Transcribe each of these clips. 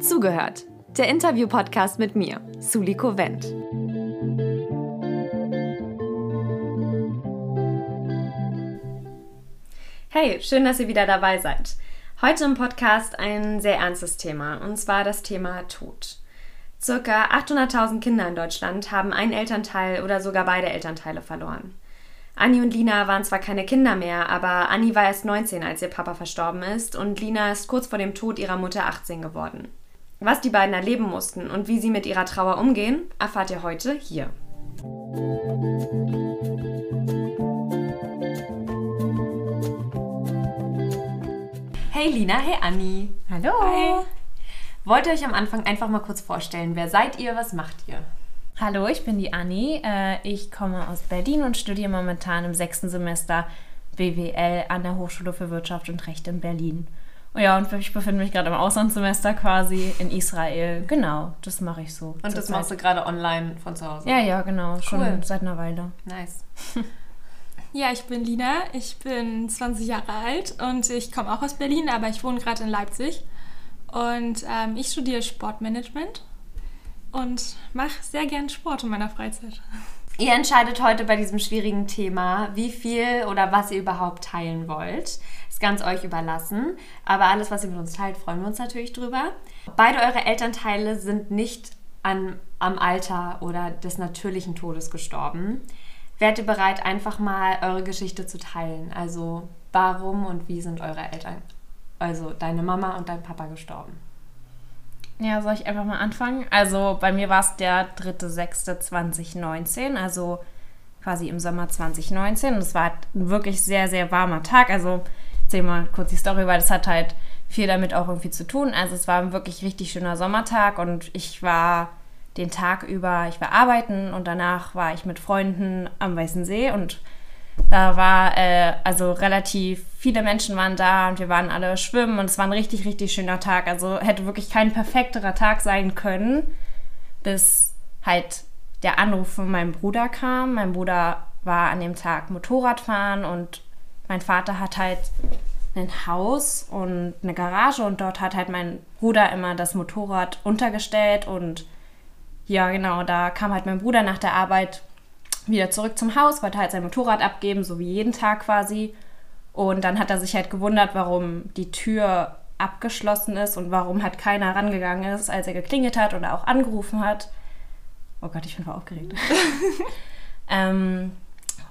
Zugehört, der Interview-Podcast mit mir, Suliko Wendt. Hey, schön, dass ihr wieder dabei seid. Heute im Podcast ein sehr ernstes Thema, und zwar das Thema Tod. Circa 800.000 Kinder in Deutschland haben einen Elternteil oder sogar beide Elternteile verloren. Anni und Lina waren zwar keine Kinder mehr, aber Anni war erst 19, als ihr Papa verstorben ist, und Lina ist kurz vor dem Tod ihrer Mutter 18 geworden. Was die beiden erleben mussten und wie sie mit ihrer Trauer umgehen, erfahrt ihr heute hier. Hey Lina, hey Anni. Hallo. Hi. Wollt ihr euch am Anfang einfach mal kurz vorstellen, wer seid ihr, was macht ihr? Hallo, ich bin die Anni. Äh, ich komme aus Berlin und studiere momentan im sechsten Semester BWL an der Hochschule für Wirtschaft und Recht in Berlin. Ja, und ich befinde mich gerade im Auslandssemester quasi in Israel. Genau, das mache ich so. Und das machst du gerade online von zu Hause? Ja, ja, genau. Schon cool. seit einer Weile. Nice. ja, ich bin Lina. Ich bin 20 Jahre alt und ich komme auch aus Berlin, aber ich wohne gerade in Leipzig. Und ähm, ich studiere Sportmanagement und mache sehr gern Sport in meiner Freizeit. Ihr entscheidet heute bei diesem schwierigen Thema, wie viel oder was ihr überhaupt teilen wollt. Ist ganz euch überlassen. Aber alles, was ihr mit uns teilt, freuen wir uns natürlich drüber. Beide eure Elternteile sind nicht an, am Alter oder des natürlichen Todes gestorben. Wärt ihr bereit, einfach mal eure Geschichte zu teilen? Also, warum und wie sind eure Eltern, also deine Mama und dein Papa, gestorben? Ja, soll ich einfach mal anfangen? Also, bei mir war es der 3.6.2019, also quasi im Sommer 2019. Und es war ein wirklich sehr, sehr warmer Tag. Also, erzähl mal kurz die Story, weil das hat halt viel damit auch irgendwie zu tun. Also es war ein wirklich richtig schöner Sommertag und ich war den Tag über, ich war arbeiten und danach war ich mit Freunden am Weißen See und da war, äh, also relativ viele Menschen waren da und wir waren alle schwimmen und es war ein richtig, richtig schöner Tag. Also hätte wirklich kein perfekterer Tag sein können, bis halt der Anruf von meinem Bruder kam. Mein Bruder war an dem Tag Motorradfahren und mein Vater hat halt ein Haus und eine Garage und dort hat halt mein Bruder immer das Motorrad untergestellt und ja, genau, da kam halt mein Bruder nach der Arbeit wieder zurück zum Haus, wollte halt sein Motorrad abgeben, so wie jeden Tag quasi. Und dann hat er sich halt gewundert, warum die Tür abgeschlossen ist und warum halt keiner rangegangen ist, als er geklingelt hat oder auch angerufen hat. Oh Gott, ich bin voll aufgeregt. ähm,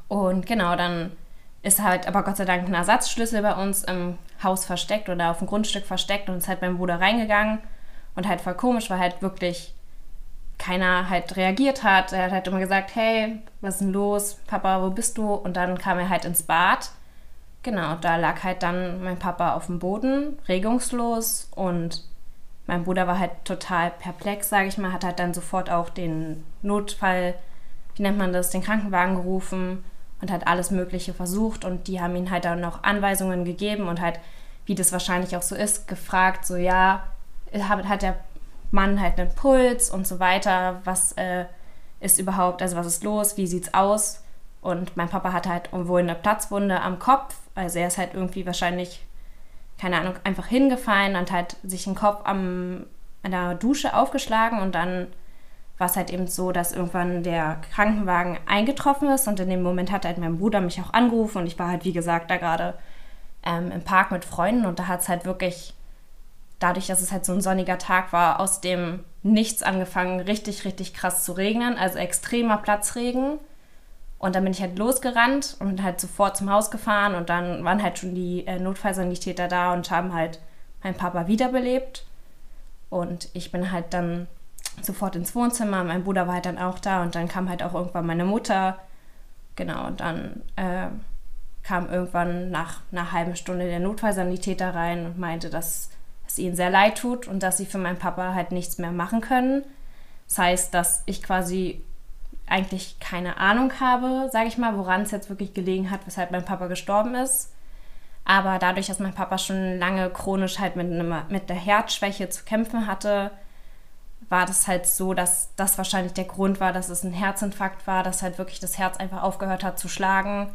und genau, dann ist halt aber Gott sei Dank ein Ersatzschlüssel bei uns im Haus versteckt oder auf dem Grundstück versteckt und ist halt mein Bruder reingegangen und halt voll komisch, weil halt wirklich keiner halt reagiert hat. Er hat halt immer gesagt, hey, was ist denn los? Papa, wo bist du? Und dann kam er halt ins Bad. Genau, da lag halt dann mein Papa auf dem Boden, regungslos und mein Bruder war halt total perplex, sage ich mal, hat halt dann sofort auch den Notfall, wie nennt man das, den Krankenwagen gerufen und hat alles Mögliche versucht und die haben ihm halt dann noch Anweisungen gegeben und halt, wie das wahrscheinlich auch so ist, gefragt, so ja, hat der Mann halt einen Puls und so weiter, was äh, ist überhaupt, also was ist los, wie sieht's aus? Und mein Papa hat halt wohl eine Platzwunde am Kopf, also er ist halt irgendwie wahrscheinlich, keine Ahnung, einfach hingefallen und hat sich den Kopf am, an der Dusche aufgeschlagen. Und dann war es halt eben so, dass irgendwann der Krankenwagen eingetroffen ist. Und in dem Moment hat halt mein Bruder mich auch angerufen. Und ich war halt, wie gesagt, da gerade ähm, im Park mit Freunden. Und da hat es halt wirklich, dadurch, dass es halt so ein sonniger Tag war, aus dem Nichts angefangen, richtig, richtig krass zu regnen, also extremer Platzregen. Und dann bin ich halt losgerannt und halt sofort zum Haus gefahren und dann waren halt schon die äh, Notfallsanitäter da und haben halt meinen Papa wiederbelebt. Und ich bin halt dann sofort ins Wohnzimmer. Mein Bruder war halt dann auch da und dann kam halt auch irgendwann meine Mutter. Genau, und dann äh, kam irgendwann nach einer halben Stunde der Notfallsanitäter rein und meinte, dass es ihnen sehr leid tut und dass sie für meinen Papa halt nichts mehr machen können. Das heißt, dass ich quasi eigentlich keine Ahnung habe, sage ich mal, woran es jetzt wirklich gelegen hat, weshalb mein Papa gestorben ist. Aber dadurch, dass mein Papa schon lange chronisch halt mit, mit der Herzschwäche zu kämpfen hatte, war das halt so, dass das wahrscheinlich der Grund war, dass es ein Herzinfarkt war, dass halt wirklich das Herz einfach aufgehört hat zu schlagen.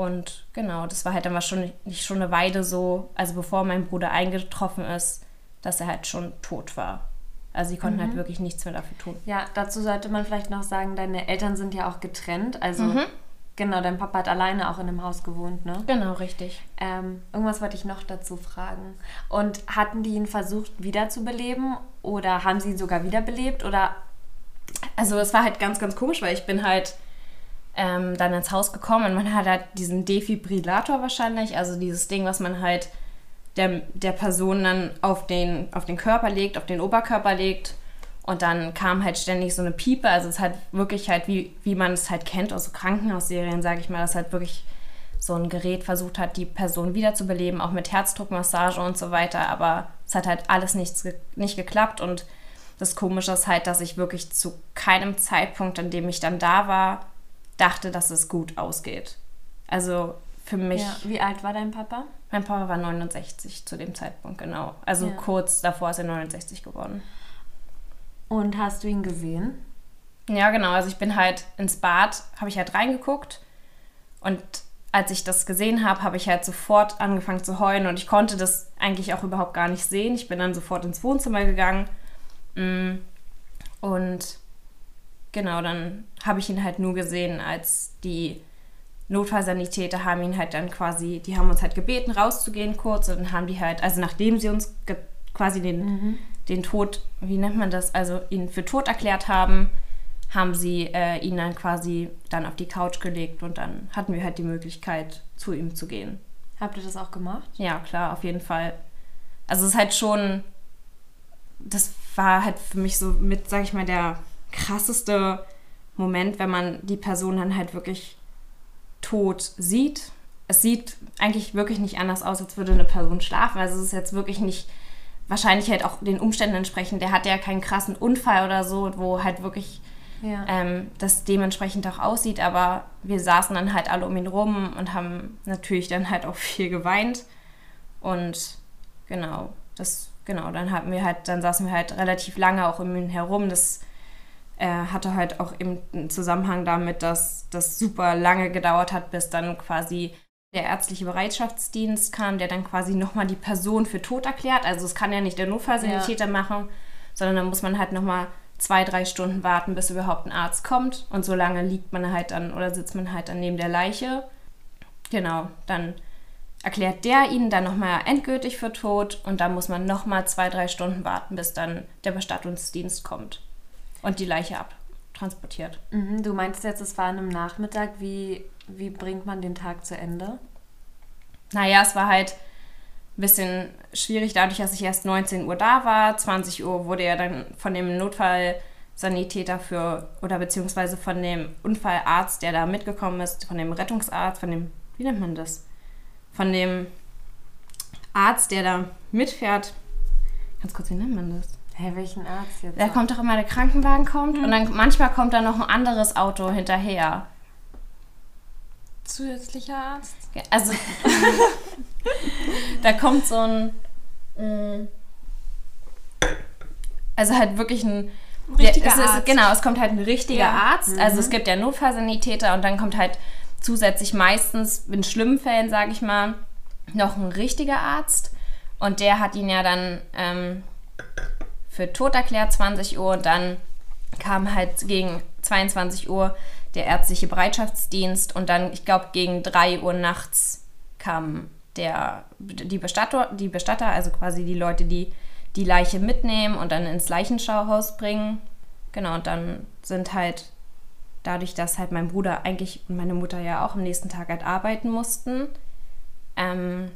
Und genau, das war halt dann schon nicht schon eine Weile so, also bevor mein Bruder eingetroffen ist, dass er halt schon tot war. Also sie konnten halt Mhm. wirklich nichts mehr dafür tun. Ja, dazu sollte man vielleicht noch sagen, deine Eltern sind ja auch getrennt. Also Mhm. genau, dein Papa hat alleine auch in dem Haus gewohnt, ne? Genau, richtig. Ähm, irgendwas wollte ich noch dazu fragen. Und hatten die ihn versucht wiederzubeleben oder haben sie ihn sogar wiederbelebt oder Also es war halt ganz, ganz komisch, weil ich bin halt ähm, dann ins Haus gekommen und man hat halt diesen Defibrillator wahrscheinlich, also dieses Ding, was man halt der, der Person dann auf den, auf den Körper legt, auf den Oberkörper legt. Und dann kam halt ständig so eine Piepe. Also es ist halt wirklich halt, wie, wie man es halt kennt aus so Krankenhausserien, sage ich mal, dass halt wirklich so ein Gerät versucht hat, die Person wiederzubeleben, auch mit Herzdruckmassage und so weiter. Aber es hat halt alles nichts, nicht geklappt. Und das Komische ist halt, dass ich wirklich zu keinem Zeitpunkt, an dem ich dann da war, dachte, dass es gut ausgeht. Also für mich, ja. wie alt war dein Papa? mein Papa war 69 zu dem Zeitpunkt, genau. Also Ja. kurz davor ist er 69 geworden. Und hast du ihn gesehen? Ja, genau. Also ich bin halt ins Bad, habe ich halt reingeguckt und als ich das gesehen habe, habe ich halt sofort angefangen zu heulen und ich konnte das eigentlich auch überhaupt gar nicht sehen. Ich bin dann sofort ins Wohnzimmer gegangen mm, und genau, dann habe ich ihn halt nur gesehen, als die Notfallsanitäter haben ihn halt dann quasi, die haben uns halt gebeten, rauszugehen kurz und dann haben die halt, also nachdem sie uns quasi den, den Tod, wie nennt man das, also ihn für tot erklärt haben, haben sie äh, ihn dann quasi dann auf die Couch gelegt und dann hatten wir halt die Möglichkeit, zu ihm zu gehen. Habt ihr das auch gemacht? Ja, klar, auf jeden Fall. Also es ist halt schon, das war halt für mich so mit, sag ich mal, der krasseste Moment, wenn man die Person dann halt wirklich tot sieht. Es sieht eigentlich wirklich nicht anders aus, als würde eine Person schlafen. Also es ist jetzt wirklich nicht, wahrscheinlich halt auch den Umständen entsprechend. Der hatte ja keinen krassen Unfall oder so, wo halt wirklich Ja. ähm, das dementsprechend auch aussieht. Aber wir saßen dann halt alle um ihn rum und haben natürlich dann halt auch viel geweint. Und genau, das, genau, dann hatten wir halt, dann saßen wir halt relativ lange auch um ihn herum. Das hatte halt auch eben einen Zusammenhang damit, dass das super lange gedauert hat, bis dann quasi der ärztliche Bereitschaftsdienst kam, der dann quasi nochmal die Person für tot erklärt. Also es kann ja nicht der Notfallsanitäter machen, sondern dann muss man halt nochmal zwei, drei Stunden warten, bis überhaupt ein Arzt kommt. Und so lange liegt man halt dann oder sitzt man halt dann neben der Leiche. Genau, dann erklärt der ihn dann nochmal endgültig für tot und dann muss man nochmal zwei, drei Stunden warten, bis dann der Bestattungsdienst kommt und die Leiche abtransportiert. Mhm, du meinst jetzt, es war an einem Nachmittag. Wie, wie bringt man den Tag zu Ende? Naja, es war halt ein bisschen schwierig, dadurch, dass ich erst 19 Uhr da war. 20 Uhr wurde ja dann von dem Notfallsanitäter für, oder beziehungsweise von dem Unfallarzt, der da mitgekommen ist, von dem Rettungsarzt, von dem, wie nennt man das? Von dem Arzt, der da mitfährt. Ganz kurz, wie nennt man das? Hä, welchen Arzt jetzt? Da kommt doch immer der Krankenwagen kommt und dann manchmal kommt da noch ein anderes Auto hinterher. Zusätzlicher Arzt. Ja, Also, da kommt so ein. mm, Also halt wirklich ein. Richtiger ja, es ist, Arzt. Genau, es kommt halt ein richtiger Ja. Arzt. Also es gibt ja Notfallsanitäter und dann kommt halt zusätzlich meistens in schlimmen Fällen, sage ich mal, noch ein richtiger Arzt. Und der hat ihn ja dann ähm, für tot erklärt, 20 Uhr. Und dann kam halt gegen 22 Uhr der ärztliche Bereitschaftsdienst. Und dann, ich glaube, gegen 3 Uhr nachts kam der, die, Bestatter, die Bestatter, also quasi die Leute, die die Leiche mitnehmen und dann ins Leichenschauhaus bringen. Genau, und dann sind halt dadurch, dass halt mein Bruder eigentlich und meine Mutter ja auch am nächsten Tag halt arbeiten mussten, ähm,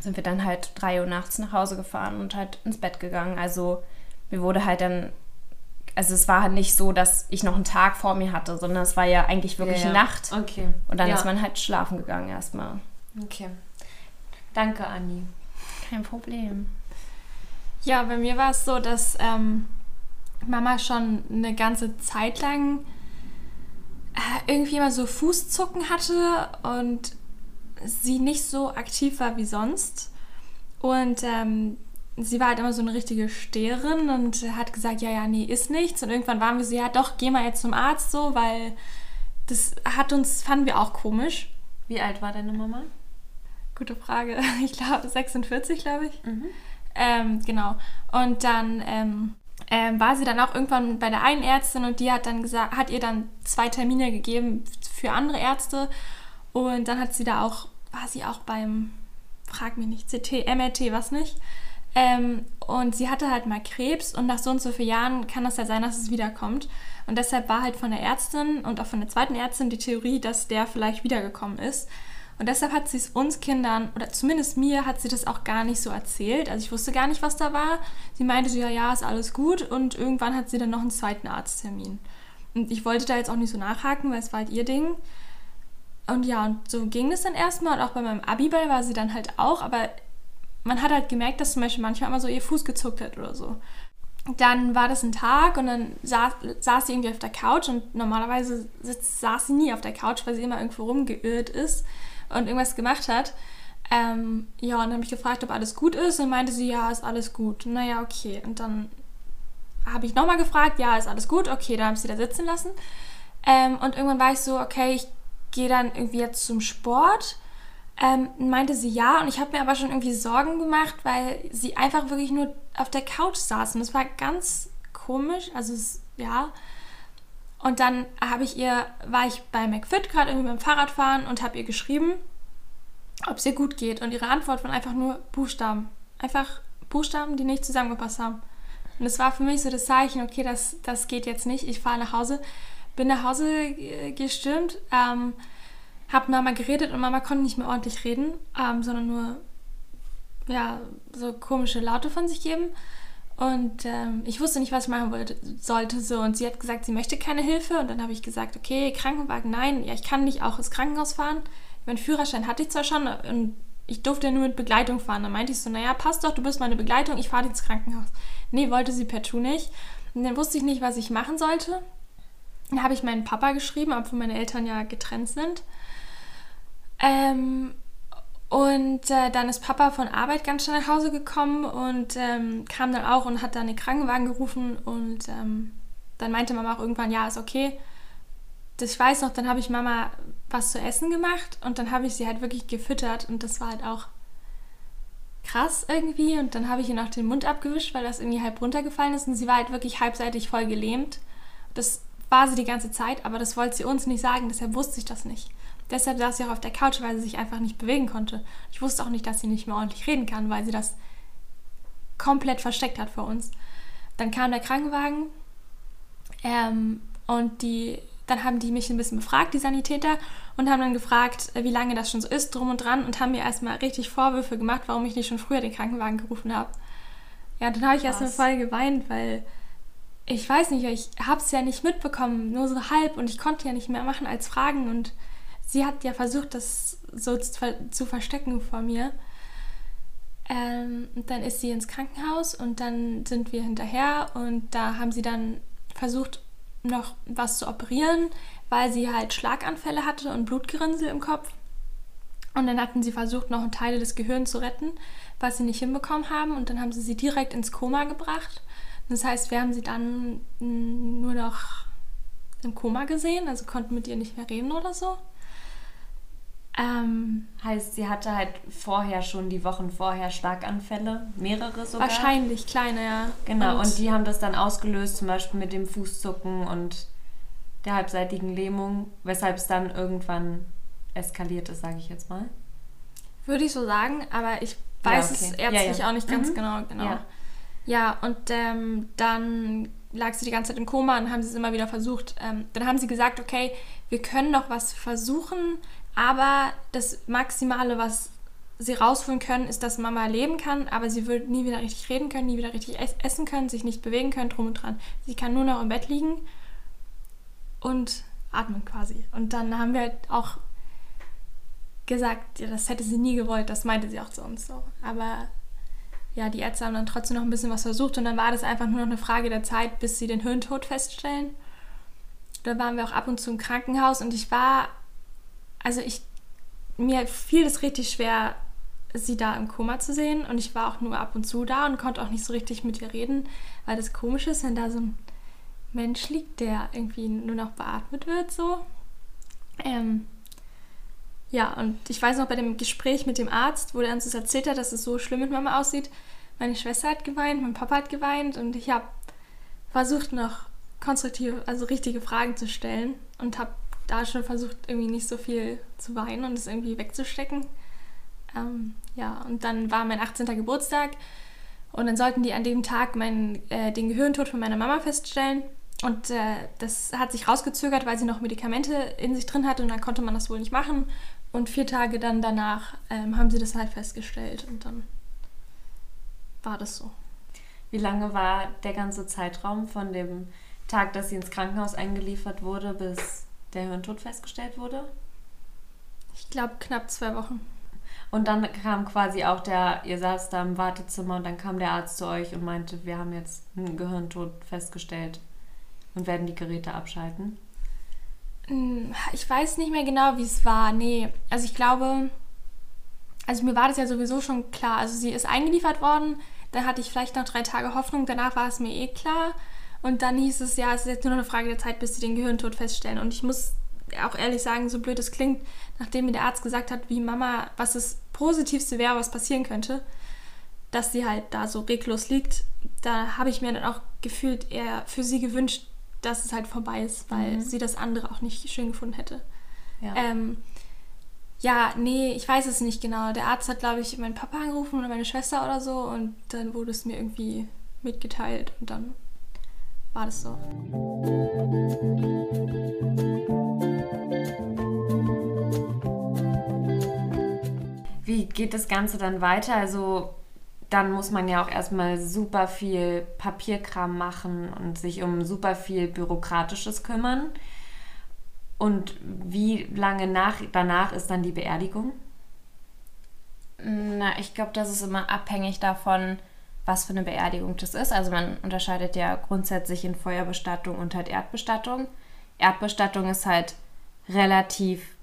sind wir dann halt drei Uhr nachts nach Hause gefahren und halt ins Bett gegangen. Also mir wurde halt dann, also es war halt nicht so, dass ich noch einen Tag vor mir hatte, sondern es war ja eigentlich wirklich ja, ja. Nacht. Okay. Und dann ja. ist man halt schlafen gegangen erstmal. Okay. Danke, Anni. Kein Problem. Ja, bei mir war es so, dass ähm, Mama schon eine ganze Zeit lang äh, irgendwie immer so Fußzucken hatte und sie nicht so aktiv war wie sonst. Und ähm, sie war halt immer so eine richtige Steherin und hat gesagt, ja, ja, nee, ist nichts. Und irgendwann waren wir so, ja, doch, geh mal jetzt zum Arzt so, weil das hat uns, fanden wir auch komisch. Wie alt war deine Mama? Gute Frage. Ich glaube 46, glaube ich. Mhm. Ähm, genau. Und dann ähm, ähm, war sie dann auch irgendwann bei der einen Ärztin und die hat dann gesagt, hat ihr dann zwei Termine gegeben für andere Ärzte. Und dann hat sie da auch, war sie auch beim, frag mich nicht, CT, MRT, was nicht. Ähm, und sie hatte halt mal Krebs und nach so und so vielen Jahren kann das ja sein, dass es wiederkommt. Und deshalb war halt von der Ärztin und auch von der zweiten Ärztin die Theorie, dass der vielleicht wiedergekommen ist. Und deshalb hat sie es uns Kindern, oder zumindest mir, hat sie das auch gar nicht so erzählt. Also ich wusste gar nicht, was da war. Sie meinte so, ja, ja, ist alles gut. Und irgendwann hat sie dann noch einen zweiten Arzttermin. Und ich wollte da jetzt auch nicht so nachhaken, weil es war halt ihr Ding. Und ja, und so ging es dann erstmal. Und auch bei meinem Abiball war sie dann halt auch. Aber man hat halt gemerkt, dass zum Beispiel manchmal immer so ihr Fuß gezuckt hat oder so. Dann war das ein Tag und dann saß, saß sie irgendwie auf der Couch und normalerweise sitzt, saß sie nie auf der Couch, weil sie immer irgendwo rumgeirrt ist und irgendwas gemacht hat. Ähm, ja, und dann habe ich gefragt, ob alles gut ist und meinte sie, ja, ist alles gut. Naja, okay. Und dann habe ich nochmal gefragt, ja, ist alles gut. Okay, dann habe ich sie da sitzen lassen. Ähm, und irgendwann war ich so, okay, ich gehe dann irgendwie jetzt zum Sport. Ähm, meinte sie ja und ich habe mir aber schon irgendwie Sorgen gemacht, weil sie einfach wirklich nur auf der Couch saß und das war ganz komisch, also es, ja. Und dann habe ich ihr, war ich bei McFit gerade irgendwie beim Fahrradfahren und habe ihr geschrieben, ob es ihr gut geht. Und ihre Antwort waren einfach nur Buchstaben. Einfach Buchstaben, die nicht zusammengepasst haben. Und es war für mich so das Zeichen, okay, das, das geht jetzt nicht. Ich fahre nach Hause, bin nach Hause gestürmt, ähm, habe Mama geredet und Mama konnte nicht mehr ordentlich reden, ähm, sondern nur ja, so komische Laute von sich geben. Und ähm, ich wusste nicht, was ich machen wollte, sollte. So. Und sie hat gesagt, sie möchte keine Hilfe. Und dann habe ich gesagt, okay, Krankenwagen, nein, ja, ich kann nicht auch ins Krankenhaus fahren. Mein Führerschein hatte ich zwar schon und ich durfte nur mit Begleitung fahren. Dann meinte ich so, naja, passt doch, du bist meine Begleitung, ich fahre ins Krankenhaus. Nee, wollte sie partout nicht. Und dann wusste ich nicht, was ich machen sollte. Dann habe ich meinen Papa geschrieben, obwohl meine Eltern ja getrennt sind. Ähm, und äh, dann ist Papa von Arbeit ganz schnell nach Hause gekommen und ähm, kam dann auch und hat dann den Krankenwagen gerufen. Und ähm, dann meinte Mama auch irgendwann, ja, ist okay. Das, ich weiß noch, dann habe ich Mama was zu essen gemacht und dann habe ich sie halt wirklich gefüttert und das war halt auch krass irgendwie. Und dann habe ich ihr noch den Mund abgewischt, weil das irgendwie halb runtergefallen ist und sie war halt wirklich halbseitig voll gelähmt. Das war sie die ganze Zeit, aber das wollte sie uns nicht sagen, deshalb wusste ich das nicht. Deshalb saß sie auch auf der Couch, weil sie sich einfach nicht bewegen konnte. Ich wusste auch nicht, dass sie nicht mehr ordentlich reden kann, weil sie das komplett versteckt hat vor uns. Dann kam der Krankenwagen ähm, und die, dann haben die mich ein bisschen befragt, die Sanitäter, und haben dann gefragt, äh, wie lange das schon so ist, drum und dran, und haben mir erstmal richtig Vorwürfe gemacht, warum ich nicht schon früher den Krankenwagen gerufen habe. Ja, dann habe ich erstmal voll geweint, weil ich weiß nicht, ich habe es ja nicht mitbekommen, nur so halb, und ich konnte ja nicht mehr machen als fragen und sie hat ja versucht, das so zu, verstecken vor mir. Ähm, dann ist sie ins Krankenhaus und dann sind wir hinterher und da haben sie dann versucht, noch was zu operieren, weil sie halt Schlaganfälle hatte und Blutgerinnsel im Kopf. Und dann hatten sie versucht, noch Teile des Gehirns zu retten, was sie nicht hinbekommen haben. Und dann haben sie sie direkt ins Koma gebracht. Das heißt, wir haben sie dann nur noch im Koma gesehen, also konnten mit ihr nicht mehr reden oder so. Ähm, heißt, sie hatte halt vorher schon die Wochen vorher Schlaganfälle, mehrere sogar. Wahrscheinlich, kleine, ja. Genau, und, und die haben das dann ausgelöst, zum Beispiel mit dem Fußzucken und der halbseitigen Lähmung, weshalb es dann irgendwann eskaliert ist, sage ich jetzt mal. Würde ich so sagen, aber ich weiß ja, okay. es ärztlich ja, ja. auch nicht ganz mhm. genau. genau. Ja, und ähm, dann lag sie die ganze Zeit im Koma und haben sie es immer wieder versucht. Ähm, dann haben sie gesagt, okay, wir können noch was versuchen, aber das Maximale, was sie rausholen können, ist, dass Mama leben kann, aber sie wird nie wieder richtig reden können, nie wieder richtig essen können, sich nicht bewegen können, drum und dran. Sie kann nur noch im Bett liegen und atmen quasi. Und dann haben wir halt auch gesagt, ja, das hätte sie nie gewollt, das meinte sie auch zu uns so. Aber ja, die Ärzte haben dann trotzdem noch ein bisschen was versucht und dann war das einfach nur noch eine Frage der Zeit, bis sie den Hirntod feststellen. Da waren wir auch ab und zu im Krankenhaus und ich war also ich, mir fiel es richtig schwer, sie da im Koma zu sehen und ich war auch nur ab und zu da und konnte auch nicht so richtig mit ihr reden, weil das komisch ist, wenn da so ein Mensch liegt, der irgendwie nur noch beatmet wird, so. Ähm, ja, und ich weiß noch bei dem Gespräch mit dem Arzt, wo der uns das erzählt hat, dass es so schlimm mit Mama aussieht. Meine Schwester hat geweint, mein Papa hat geweint und ich habe versucht noch konstruktive, also richtige Fragen zu stellen und habe da schon versucht, irgendwie nicht so viel zu weinen und es irgendwie wegzustecken. Ähm, ja, und dann war mein 18. Geburtstag und dann sollten die an dem Tag meinen, äh, den Gehirntod von meiner Mama feststellen. Und äh, das hat sich rausgezögert, weil sie noch Medikamente in sich drin hatte und dann konnte man das wohl nicht machen. Und vier Tage dann danach ähm, haben sie das halt festgestellt und dann war das so. Wie lange war der ganze Zeitraum von dem Tag, dass sie ins Krankenhaus eingeliefert wurde, bis der Hirntod festgestellt wurde? Ich glaube knapp zwei Wochen. Und dann kam quasi auch der, ihr saß da im Wartezimmer und dann kam der Arzt zu euch und meinte, wir haben jetzt einen Gehirntod festgestellt und werden die Geräte abschalten. Hm, ich weiß nicht mehr genau, wie es war. Nee, also ich glaube, also mir war das ja sowieso schon klar. Also sie ist eingeliefert worden, dann hatte ich vielleicht noch drei Tage Hoffnung, danach war es mir eh klar. Und dann hieß es, ja, es ist jetzt nur noch eine Frage der Zeit, bis sie den Gehirntod feststellen. Und ich muss auch ehrlich sagen, so blöd es klingt, nachdem mir der Arzt gesagt hat, wie Mama, was das Positivste wäre, was passieren könnte, dass sie halt da so reglos liegt, da habe ich mir dann auch gefühlt eher für sie gewünscht, dass es halt vorbei ist, weil mhm. sie das andere auch nicht schön gefunden hätte. Ja. Ähm, ja, nee, ich weiß es nicht genau. Der Arzt hat, glaube ich, meinen Papa angerufen oder meine Schwester oder so und dann wurde es mir irgendwie mitgeteilt und dann war das so. Wie geht das Ganze dann weiter? Also dann muss man ja auch erstmal super viel Papierkram machen und sich um super viel Bürokratisches kümmern. Und wie lange nach, danach ist dann die Beerdigung? Na, ich glaube, das ist immer abhängig davon, was für eine Beerdigung das ist. Also man unterscheidet ja grundsätzlich in Feuerbestattung und halt Erdbestattung. Erdbestattung ist halt relativ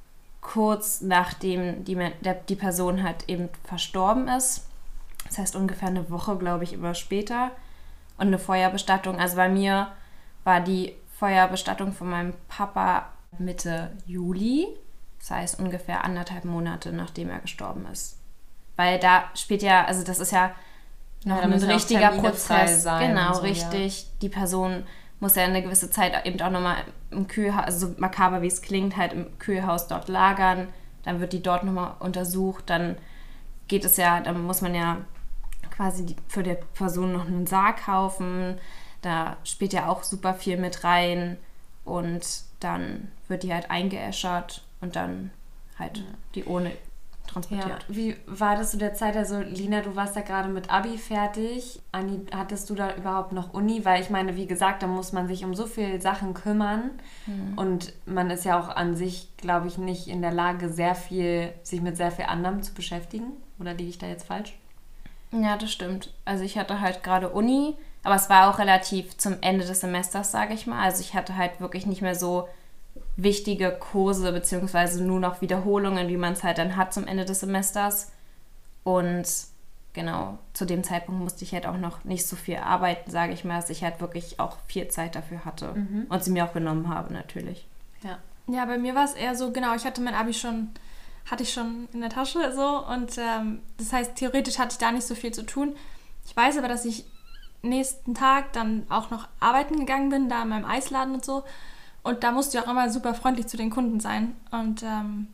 kurz nachdem die, die Person halt eben verstorben ist. Das heißt ungefähr eine Woche, glaube ich, immer später. Und eine Feuerbestattung, also bei mir war die Feuerbestattung von meinem Papa Mitte Juli. Das heißt ungefähr anderthalb Monate, nachdem er gestorben ist. Weil da spielt ja, also das ist ja ja, ein richtiger Prozess. Sein genau, so, richtig. Ja. Die Person muss ja eine gewisse Zeit eben auch nochmal im Kühlhaus, also so makaber wie es klingt, halt im Kühlhaus dort lagern. Dann wird die dort nochmal untersucht. Dann geht es ja, dann muss man ja quasi für die Person noch einen Sarg kaufen. Da spielt ja auch super viel mit rein. Und dann wird die halt eingeäschert und dann halt die ohne transportiert. Ja. Wie war das zu der Zeit? Also, Lina, du warst ja gerade mit Abi fertig. Anni, hattest du da überhaupt noch Uni? Weil ich meine, wie gesagt, da muss man sich um so viele Sachen kümmern. Mhm. Und man ist ja auch an sich, glaube ich, nicht in der Lage, sehr viel, sich mit sehr viel anderem zu beschäftigen. Oder liege ich da jetzt falsch? Ja, das stimmt. Also ich hatte halt gerade Uni, aber es war auch relativ zum Ende des Semesters, sage ich mal. Also ich hatte halt wirklich nicht mehr so wichtige Kurse beziehungsweise nur noch Wiederholungen, wie man es halt dann hat zum Ende des Semesters. Und genau, zu dem Zeitpunkt musste ich halt auch noch nicht so viel arbeiten, sage ich mal, dass ich halt wirklich auch viel Zeit dafür hatte mhm. und sie mir auch genommen habe natürlich. Ja. Ja, bei mir war es eher so, genau, ich hatte mein Abi schon, hatte ich schon in der Tasche so und ähm, das heißt, theoretisch hatte ich da nicht so viel zu tun. Ich weiß aber, dass ich nächsten Tag dann auch noch arbeiten gegangen bin, da in meinem Eisladen und so und da musste ich auch immer super freundlich zu den Kunden sein. Und ähm,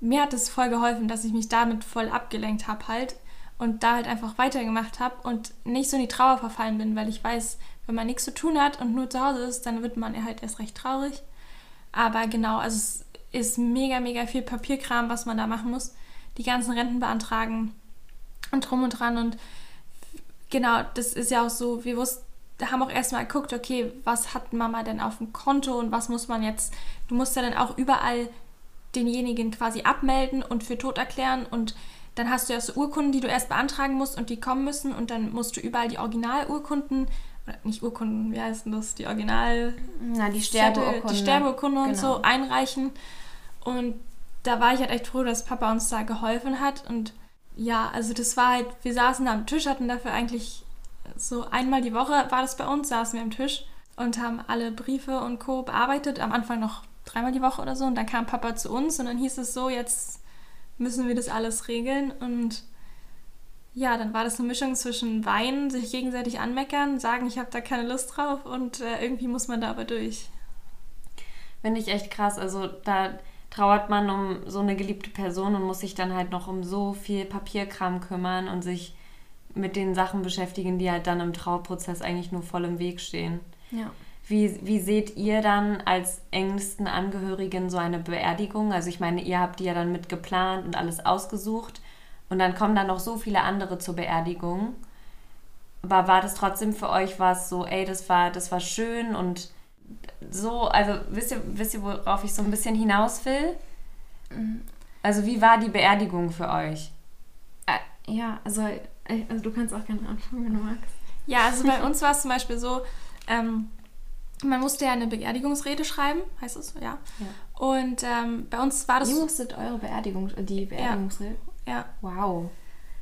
mir hat es voll geholfen, dass ich mich damit voll abgelenkt habe halt und da halt einfach weitergemacht habe und nicht so in die Trauer verfallen bin, weil ich weiß, wenn man nichts zu tun hat und nur zu Hause ist, dann wird man halt erst recht traurig. Aber genau, also es ist mega, mega viel Papierkram, was man da machen muss. Die ganzen Renten beantragen und drum und dran. Und genau, das ist ja auch so, wir wussten, haben auch erstmal geguckt, okay, was hat Mama denn auf dem Konto und was muss man jetzt, du musst ja dann auch überall denjenigen quasi abmelden und für tot erklären und dann hast du ja so Urkunden, die du erst beantragen musst und die kommen müssen und dann musst du überall die Originalurkunden, oder nicht Urkunden, wie heißt das, die Original... Na, die Sterbeurkunde. Die Sterbeurkunde und genau. so einreichen und da war ich halt echt froh, dass Papa uns da geholfen hat und ja, also das war halt, wir saßen da am Tisch, hatten dafür eigentlich so einmal die Woche war das bei uns, saßen wir am Tisch und haben alle Briefe und Co. bearbeitet. Am Anfang noch dreimal die Woche oder so. Und dann kam Papa zu uns und dann hieß es so, jetzt müssen wir das alles regeln. Und ja, dann war das eine Mischung zwischen Weinen, sich gegenseitig anmeckern, sagen, ich habe da keine Lust drauf und äh, irgendwie muss man da aber durch. Finde ich echt krass. Also da trauert man um so eine geliebte Person und muss sich dann halt noch um so viel Papierkram kümmern und sich mit den Sachen beschäftigen, die halt dann im Trauprozess eigentlich nur voll im Weg stehen. Ja. Wie, wie seht ihr dann als engsten Angehörigen so eine Beerdigung? Also ich meine, ihr habt die ja dann mit geplant und alles ausgesucht und dann kommen dann noch so viele andere zur Beerdigung. Aber war das trotzdem für euch was so, ey, das war, das war schön und so, also wisst ihr, wisst ihr, worauf ich so ein bisschen hinaus will? Mhm. Also wie war die Beerdigung für euch? Äh, ja, also, also du kannst auch gerne anfangen, wenn du magst. Ja, also bei uns war es zum Beispiel so, ähm, man musste ja eine Beerdigungsrede schreiben, heißt es so, ja. ja. Und ähm, bei uns war das. Ihr musstet eure Beerdigung, die Beerdigungsrede? Ja. ja. Wow.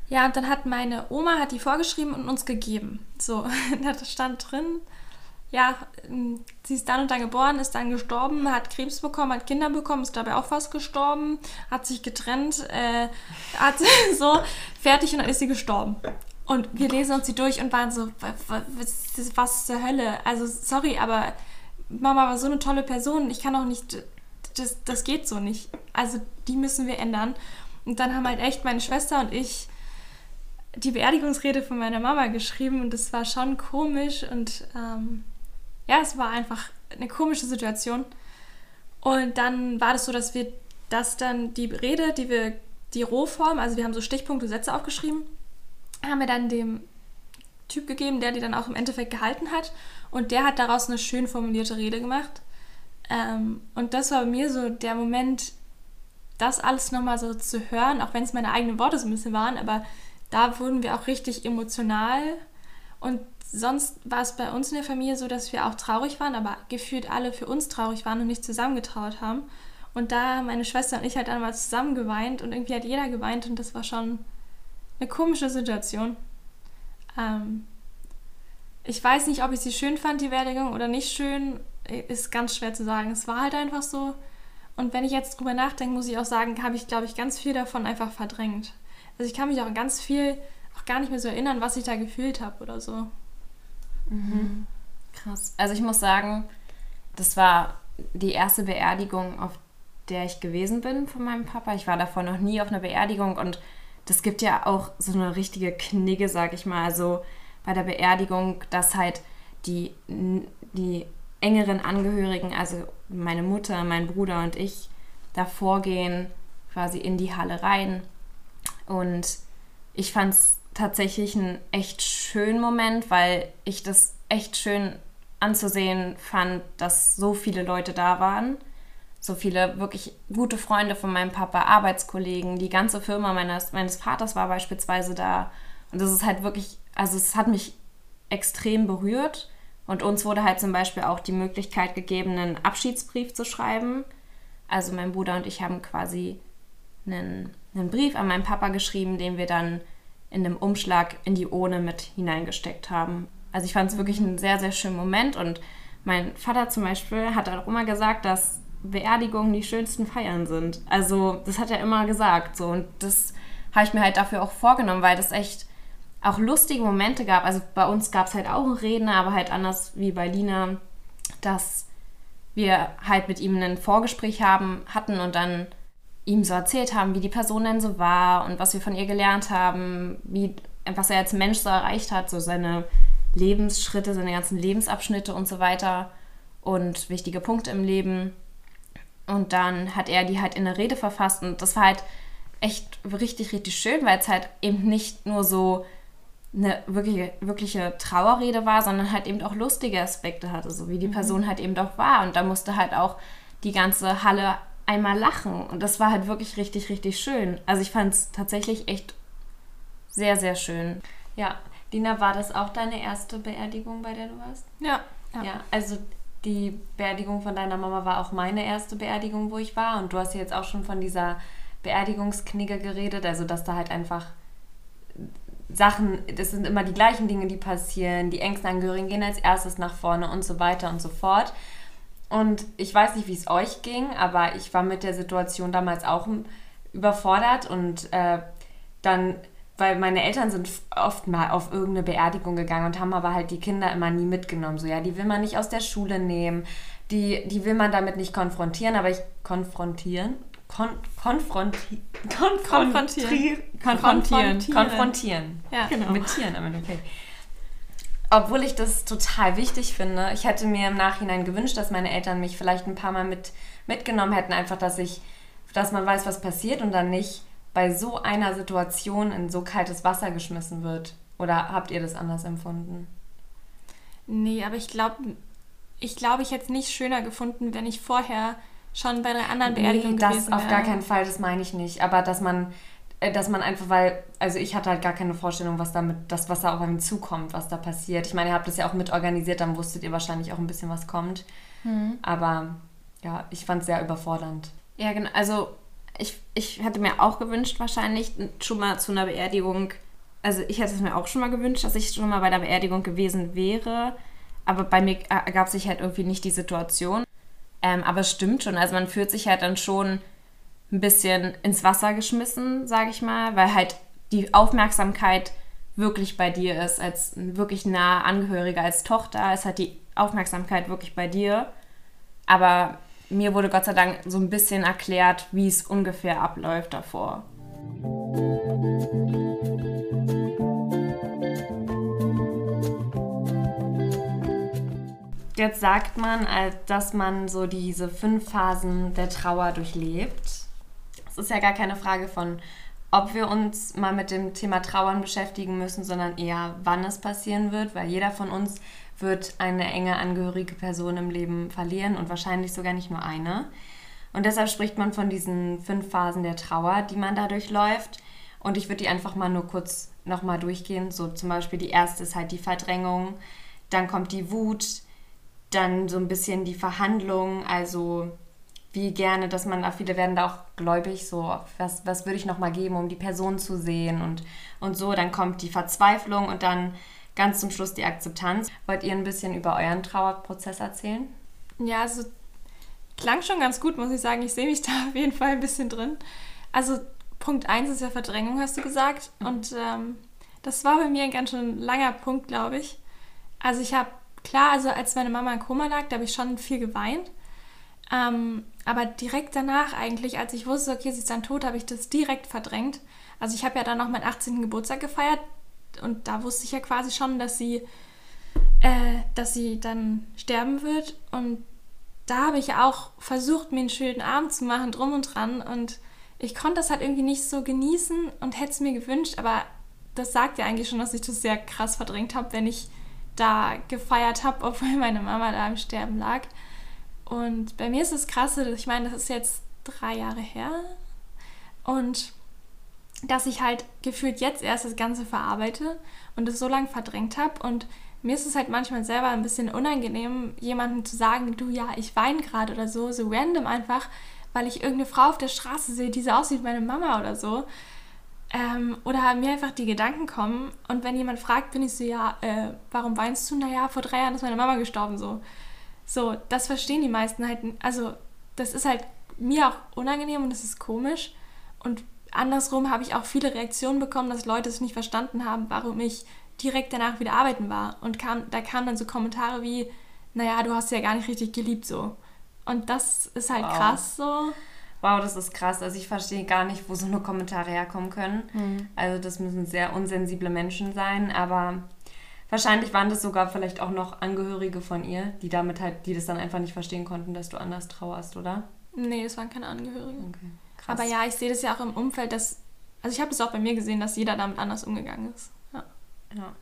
Ja, und dann hat meine Oma hat die vorgeschrieben und uns gegeben. So, da stand drin, ja, ähm, sie ist dann und dann geboren, ist dann gestorben, hat Krebs bekommen, hat Kinder bekommen, ist dabei auch fast gestorben, hat sich getrennt, äh, hat so fertig und dann ist sie gestorben. Und wir lesen uns die durch und waren so, was, was zur Hölle? Also, sorry, aber Mama war so eine tolle Person. Ich kann auch nicht, das, das geht so nicht. Also, die müssen wir ändern. Und dann haben halt echt meine Schwester und ich die Beerdigungsrede von meiner Mama geschrieben und das war schon komisch und ähm, ja, es war einfach eine komische Situation. Und dann war das so, dass wir das dann, die Rede, die wir, die Rohform, also wir haben so Stichpunkte, Sätze aufgeschrieben, haben wir dann dem Typ gegeben, der die dann auch im Endeffekt gehalten hat. Und der hat daraus eine schön formulierte Rede gemacht. Ähm, und das war bei mir so der Moment, das alles nochmal so zu hören, auch wenn es meine eigenen Worte so ein bisschen waren, aber da wurden wir auch richtig emotional. Und sonst war es bei uns in der Familie so, dass wir auch traurig waren, aber gefühlt alle für uns traurig waren und nicht zusammengetraut haben. Und da meine Schwester und ich halt einmal zusammen geweint und irgendwie hat jeder geweint und das war schon eine komische Situation. Ähm, ich weiß nicht, ob ich sie schön fand, die Beerdigung, oder nicht schön. Ist ganz schwer zu sagen. Es war halt einfach so. Und wenn ich jetzt drüber nachdenke, muss ich auch sagen, habe ich, glaube ich, ganz viel davon einfach verdrängt. Also ich kann mich auch ganz viel auch gar nicht mehr so erinnern, was ich da gefühlt habe oder so. Mhm. Krass. Also ich muss sagen, das war die erste Beerdigung, auf der ich gewesen bin von meinem Papa. Ich war davor noch nie auf einer Beerdigung und das gibt ja auch so eine richtige Knigge, sag ich mal. Also bei der Beerdigung, dass halt die, die engeren Angehörigen, also meine Mutter, mein Bruder und ich, davor gehen, quasi in die Halle rein. Und ich fand es tatsächlich einen echt schönen Moment, weil ich das echt schön anzusehen fand, dass so viele Leute da waren. So viele wirklich gute Freunde von meinem Papa, Arbeitskollegen, die ganze Firma meines, meines Vaters war beispielsweise da. Und das ist halt wirklich, also es hat mich extrem berührt. Und uns wurde halt zum Beispiel auch die Möglichkeit gegeben, einen Abschiedsbrief zu schreiben. Also mein Bruder und ich haben quasi einen, einen Brief an meinen Papa geschrieben, den wir dann in dem Umschlag in die Urne mit hineingesteckt haben. Also ich fand es wirklich einen sehr, sehr schönen Moment und mein Vater zum Beispiel hat auch immer gesagt, dass Beerdigungen die schönsten Feiern sind. Also das hat er immer gesagt so und das habe ich mir halt dafür auch vorgenommen, weil das echt auch lustige Momente gab. Also bei uns gab es halt auch einen Redner, aber halt anders wie bei Lina, dass wir halt mit ihm ein Vorgespräch haben, hatten und dann ihm so erzählt haben, wie die Person denn so war und was wir von ihr gelernt haben, wie, was er als Mensch so erreicht hat, so seine Lebensschritte, seine ganzen Lebensabschnitte und so weiter und wichtige Punkte im Leben. Und dann hat er die halt in eine Rede verfasst und das war halt echt richtig, richtig schön, weil es halt eben nicht nur so eine wirkliche, wirkliche Trauerrede war, sondern halt eben auch lustige Aspekte hatte, so wie die mhm. Person halt eben doch war. Und da musste halt auch die ganze Halle einmal lachen. Und das war halt wirklich richtig, richtig schön. Also ich fand es tatsächlich echt sehr, sehr schön. Ja, Lina, war das auch deine erste Beerdigung, bei der du warst? Ja. Ja, ja also die Beerdigung von deiner Mama war auch meine erste Beerdigung, wo ich war. Und du hast ja jetzt auch schon von dieser Beerdigungsknigge geredet, also dass da halt einfach Sachen, das sind immer die gleichen Dinge, die passieren. Die engsten Angehörigen gehen als erstes nach vorne und so weiter und so fort. Und ich weiß nicht, wie es euch ging, aber ich war mit der Situation damals auch überfordert und äh, dann, weil meine Eltern sind oft mal auf irgendeine Beerdigung gegangen und haben aber halt die Kinder immer nie mitgenommen. So, ja, die will man nicht aus der Schule nehmen, die, die will man damit nicht konfrontieren, aber ich konfrontieren? Kon konfronti konfrontieren. Konfrontieren. Konfrontieren. Ja, genau. Mit Tieren, aber okay. Obwohl ich das total wichtig finde. Ich hätte mir im Nachhinein gewünscht, dass meine Eltern mich vielleicht ein paar Mal mit, mitgenommen hätten, einfach, dass ich, dass man weiß, was passiert und dann nicht bei so einer Situation in so kaltes Wasser geschmissen wird. Oder habt ihr das anders empfunden? Nee, aber ich glaube, ich glaube, ich hätte es nicht schöner gefunden, wenn ich vorher schon bei drei anderen Beerdigungen nee, das auf gar keinen Fall, das meine ich nicht. Aber dass man, dass man einfach, weil, also ich hatte halt gar keine Vorstellung, was damit, das, was da auf einen zukommt, was da passiert. Ich meine, ihr habt das ja auch mit organisiert, dann wusstet ihr wahrscheinlich auch ein bisschen, was kommt. Mhm. Aber ja, ich fand es sehr überfordernd. Ja, genau. Also ich, ich hätte mir auch gewünscht, wahrscheinlich schon mal zu einer Beerdigung. Also ich hätte es mir auch schon mal gewünscht, dass ich schon mal bei der Beerdigung gewesen wäre. Aber bei mir ergab sich halt irgendwie nicht die Situation. Ähm, aber es stimmt schon. Also man fühlt sich halt dann schon ein bisschen ins Wasser geschmissen, sage ich mal, weil halt die Aufmerksamkeit wirklich bei dir ist, als wirklich nah Angehöriger, als Tochter ist halt die Aufmerksamkeit wirklich bei dir. Aber mir wurde Gott sei Dank so ein bisschen erklärt, wie es ungefähr abläuft davor. Jetzt sagt man, äh, dass man so diese fünf Phasen der Trauer durchlebt. Es ist ja gar keine Frage von, ob wir uns mal mit dem Thema Trauern beschäftigen müssen, sondern eher, wann es passieren wird, weil jeder von uns wird eine enge angehörige Person im Leben verlieren und wahrscheinlich sogar nicht nur eine. Und deshalb spricht man von diesen fünf Phasen der Trauer, die man da durchläuft. Und ich würde die einfach mal nur kurz nochmal durchgehen. So zum Beispiel die erste ist halt die Verdrängung, dann kommt die Wut, dann so ein bisschen die Verhandlung, also wie gerne, dass man, viele werden da auch gläubig, so, was, was würde ich nochmal geben, um die Person zu sehen und, und so. Dann kommt die Verzweiflung und dann ganz zum Schluss die Akzeptanz. Wollt ihr ein bisschen über euren Trauerprozess erzählen? Ja, also klang schon ganz gut, muss ich sagen. Ich sehe mich da auf jeden Fall ein bisschen drin. Also Punkt 1 ist ja Verdrängung, hast du gesagt. Mhm. Und ähm, das war bei mir ein ganz schön langer Punkt, glaube ich. Also ich habe, klar, also als meine Mama in Koma lag, da habe ich schon viel geweint. Ähm, aber direkt danach eigentlich, als ich wusste, okay, sie ist dann tot, habe ich das direkt verdrängt. Also ich habe ja dann noch meinen 18. Geburtstag gefeiert und da wusste ich ja quasi schon, dass sie, äh, dass sie dann sterben wird. Und da habe ich ja auch versucht, mir einen schönen Abend zu machen, drum und dran. Und ich konnte das halt irgendwie nicht so genießen und hätte es mir gewünscht, aber das sagt ja eigentlich schon, dass ich das sehr krass verdrängt habe, wenn ich da gefeiert habe, obwohl meine Mama da im Sterben lag. Und bei mir ist es krasse, ich meine, das ist jetzt drei Jahre her. Und dass ich halt gefühlt jetzt erst das Ganze verarbeite und es so lange verdrängt habe. Und mir ist es halt manchmal selber ein bisschen unangenehm, jemandem zu sagen, du ja, ich weine gerade oder so, so random einfach, weil ich irgendeine Frau auf der Straße sehe, die so aussieht wie meine Mama oder so. Ähm, oder mir einfach die Gedanken kommen. Und wenn jemand fragt, bin ich so, ja, äh, warum weinst du? Naja, vor drei Jahren ist meine Mama gestorben, so. So, das verstehen die meisten halt. Also, das ist halt mir auch unangenehm und das ist komisch. Und andersrum habe ich auch viele Reaktionen bekommen, dass Leute es nicht verstanden haben, warum ich direkt danach wieder arbeiten war. Und kam, da kamen dann so Kommentare wie, naja, du hast ja gar nicht richtig geliebt so. Und das ist halt wow. krass so. Wow, das ist krass. Also ich verstehe gar nicht, wo so eine Kommentare herkommen können. Mhm. Also das müssen sehr unsensible Menschen sein, aber wahrscheinlich waren das sogar vielleicht auch noch Angehörige von ihr, die damit halt, die das dann einfach nicht verstehen konnten, dass du anders trauerst, oder? Nee, es waren keine Angehörigen. Okay. Krass. Aber ja, ich sehe das ja auch im Umfeld, dass, also ich habe das auch bei mir gesehen, dass jeder damit anders umgegangen ist. Ja. ja.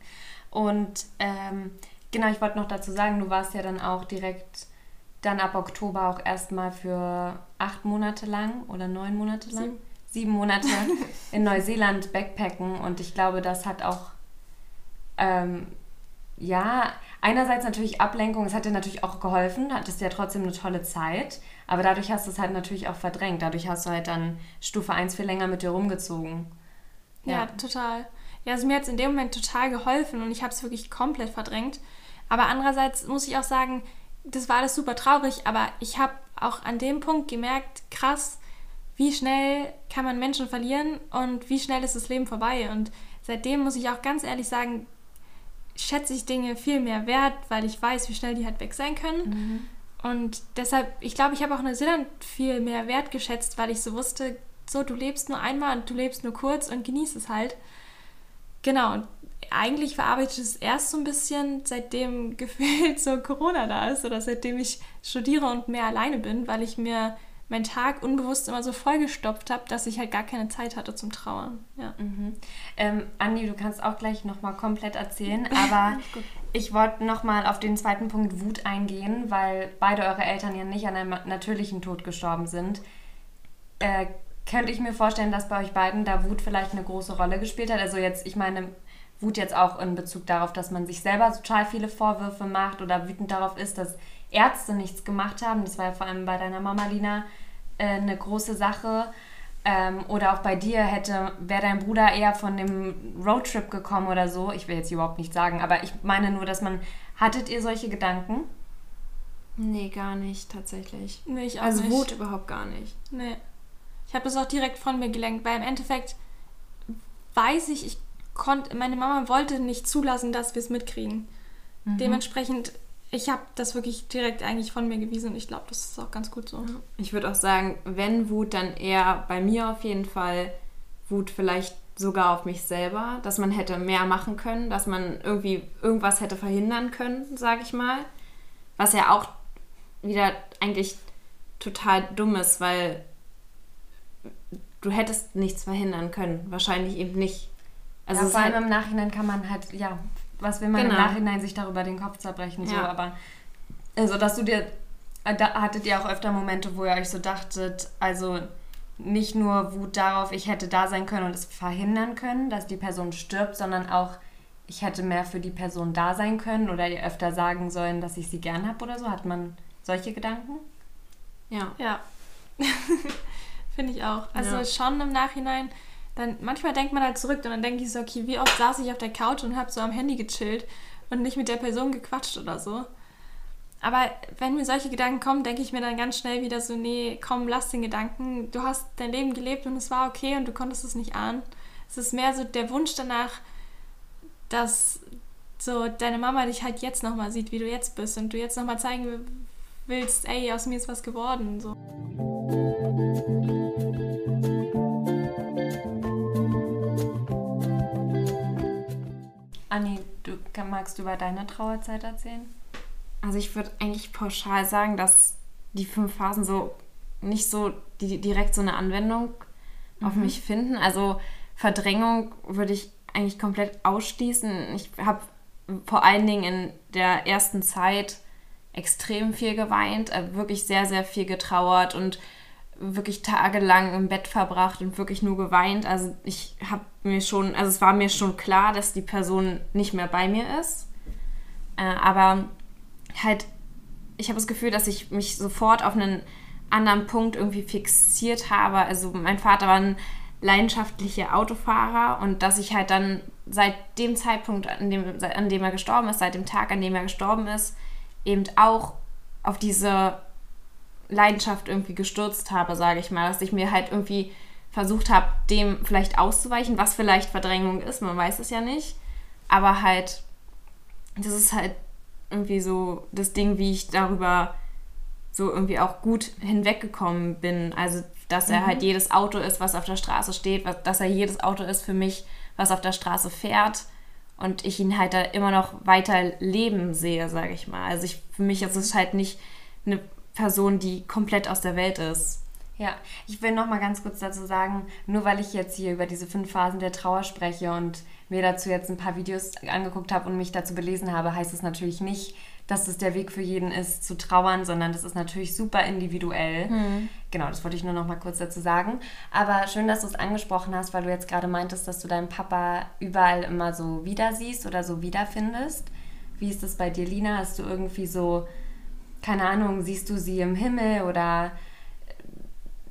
Und ähm, genau, ich wollte noch dazu sagen, du warst ja dann auch direkt dann ab Oktober auch erstmal für acht Monate lang oder neun Monate lang, sieben, sieben Monate in Neuseeland backpacken und ich glaube, das hat auch ähm, ja, einerseits natürlich Ablenkung, es hat dir natürlich auch geholfen, hattest ja trotzdem eine tolle Zeit, aber dadurch hast du es halt natürlich auch verdrängt. Dadurch hast du halt dann Stufe 1 viel länger mit dir rumgezogen. Ja, ja total. ja, also mir hat es in dem Moment total geholfen und ich habe es wirklich komplett verdrängt. Aber andererseits muss ich auch sagen, das war alles super traurig, aber ich habe auch an dem Punkt gemerkt, krass, wie schnell kann man Menschen verlieren und wie schnell ist das Leben vorbei. Und seitdem muss ich auch ganz ehrlich sagen, schätze ich Dinge viel mehr wert, weil ich weiß, wie schnell die halt weg sein können. Mhm. Und deshalb, ich glaube, ich habe auch Neuseeland viel mehr wertgeschätzt, weil ich so wusste, so, du lebst nur einmal und du lebst nur kurz und genießt es halt. Genau, und eigentlich verarbeite ich es erst so ein bisschen, seitdem gefühlt so Corona da ist oder seitdem ich studiere und mehr alleine bin, weil ich mir meinen Tag unbewusst immer so vollgestopft habe, dass ich halt gar keine Zeit hatte zum Trauern. Ja. Mhm. Ähm, Andi, du kannst auch gleich nochmal komplett erzählen, aber ich wollte nochmal auf den zweiten Punkt Wut eingehen, weil beide eure Eltern ja nicht an einem natürlichen Tod gestorben sind. Äh, könnte ich mir vorstellen, dass bei euch beiden da Wut vielleicht eine große Rolle gespielt hat. Also jetzt, ich meine, Wut jetzt auch in Bezug darauf, dass man sich selber total viele Vorwürfe macht oder wütend darauf ist, dass Ärzte nichts gemacht haben. Das war ja vor allem bei deiner Mama Lina äh, eine große Sache. Ähm, oder auch bei dir hätte, wäre dein Bruder eher von dem Roadtrip gekommen oder so. Ich will jetzt überhaupt nicht sagen, aber ich meine nur, dass man, hattet ihr solche Gedanken? Nee, gar nicht, tatsächlich. Nee, ich auch also nicht. Wut überhaupt gar nicht. Nee. Ich habe das auch direkt von mir gelenkt, weil im Endeffekt weiß ich, ich konnte, meine Mama wollte nicht zulassen, dass wir es mitkriegen. Mhm. Dementsprechend, ich habe das wirklich direkt eigentlich von mir gewiesen und ich glaube, das ist auch ganz gut so. Ich würde auch sagen, wenn Wut, dann eher bei mir auf jeden Fall Wut vielleicht sogar auf mich selber, dass man hätte mehr machen können, dass man irgendwie irgendwas hätte verhindern können, sage ich mal. Was ja auch wieder eigentlich total dumm ist, weil du hättest nichts verhindern können. Wahrscheinlich eben nicht. Also ja, vor allem halt im Nachhinein kann man halt, ja, was will man genau. im Nachhinein sich darüber den Kopf zerbrechen, so, ja. aber also, dass du dir, äh, da hattet ihr auch öfter Momente, wo ihr euch so dachtet, also nicht nur Wut darauf, ich hätte da sein können und es verhindern können, dass die Person stirbt, sondern auch, ich hätte mehr für die Person da sein können oder ihr öfter sagen sollen, dass ich sie gern habe oder so. Hat man solche Gedanken? Ja. Ja. Finde ich auch. Also ja. schon im Nachhinein, dann manchmal denkt man halt zurück und dann denke ich so, okay, wie oft saß ich auf der Couch und habe so am Handy gechillt und nicht mit der Person gequatscht oder so. Aber wenn mir solche Gedanken kommen, denke ich mir dann ganz schnell wieder so, nee, komm, lass den Gedanken. Du hast dein Leben gelebt und es war okay und du konntest es nicht ahnen. Es ist mehr so der Wunsch danach, dass so deine Mama dich halt jetzt nochmal sieht, wie du jetzt bist und du jetzt nochmal zeigen willst, ey, aus mir ist was geworden. So. Anni, du, magst du über deine Trauerzeit erzählen? Also ich würde eigentlich pauschal sagen, dass die fünf Phasen so nicht so die, direkt so eine Anwendung mhm. auf mich finden. Also Verdrängung würde ich eigentlich komplett ausschließen. Ich habe vor allen Dingen in der ersten Zeit extrem viel geweint, äh, wirklich sehr, sehr viel getrauert und wirklich tagelang im Bett verbracht und wirklich nur geweint. Also ich habe mir schon, also es war mir schon klar, dass die Person nicht mehr bei mir ist. Äh, aber halt, ich habe das Gefühl, dass ich mich sofort auf einen anderen Punkt irgendwie fixiert habe. Also mein Vater war ein leidenschaftlicher Autofahrer und dass ich halt dann seit dem Zeitpunkt, an dem, an dem er gestorben ist, seit dem Tag, an dem er gestorben ist, eben auch auf diese Leidenschaft irgendwie gestürzt habe, sage ich mal, dass ich mir halt irgendwie versucht habe, dem vielleicht auszuweichen, was vielleicht Verdrängung ist, man weiß es ja nicht, aber halt, das ist halt irgendwie so das Ding, wie ich darüber so irgendwie auch gut hinweggekommen bin. Also, dass er halt mhm. halt jedes Auto ist, was auf der Straße steht, dass er jedes Auto ist für mich, was auf der Straße fährt und ich ihn halt da immer noch weiter leben sehe, sage ich mal. Also ich, für mich ist es halt nicht eine Person, die komplett aus der Welt ist. Ja, ich will noch mal ganz kurz dazu sagen, nur weil ich jetzt hier über diese fünf Phasen der Trauer spreche und mir dazu jetzt ein paar Videos angeguckt habe und mich dazu belesen habe, heißt es natürlich nicht, dass es der Weg für jeden ist, zu trauern, sondern das ist natürlich super individuell. Mhm. Genau, das wollte ich nur noch mal kurz dazu sagen. Aber schön, dass du es angesprochen hast, weil du jetzt gerade meintest, dass du deinen Papa überall immer so wieder siehst oder so wiederfindest. Wie ist das bei dir, Lina? Hast du irgendwie so, keine Ahnung, siehst du sie im Himmel oder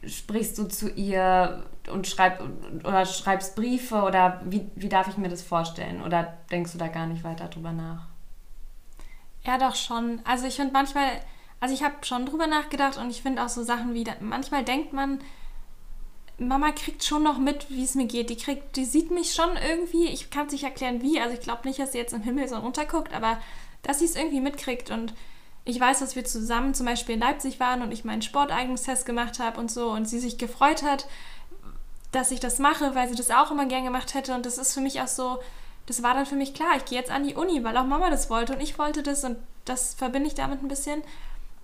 sprichst du zu ihr und schreib, oder schreibst Briefe oder wie, wie darf ich mir das vorstellen? Oder denkst du da gar nicht weiter drüber nach? Ja, doch schon. Also ich finde manchmal, also ich habe schon drüber nachgedacht und ich finde auch so Sachen wie, manchmal denkt man, Mama kriegt schon noch mit, wie es mir geht. Die kriegt, die sieht mich schon irgendwie. Ich kann es nicht erklären, wie. Also ich glaube nicht, dass sie jetzt im Himmel so runterguckt, aber dass sie es irgendwie mitkriegt. Und ich weiß, dass wir zusammen zum Beispiel in Leipzig waren und ich meinen Sporteignungstest gemacht habe und so und sie sich gefreut hat, dass ich das mache, weil sie das auch immer gern gemacht hätte. Und das ist für mich auch so, das war dann für mich klar, ich gehe jetzt an die Uni, weil auch Mama das wollte und ich wollte das und das verbinde ich damit ein bisschen.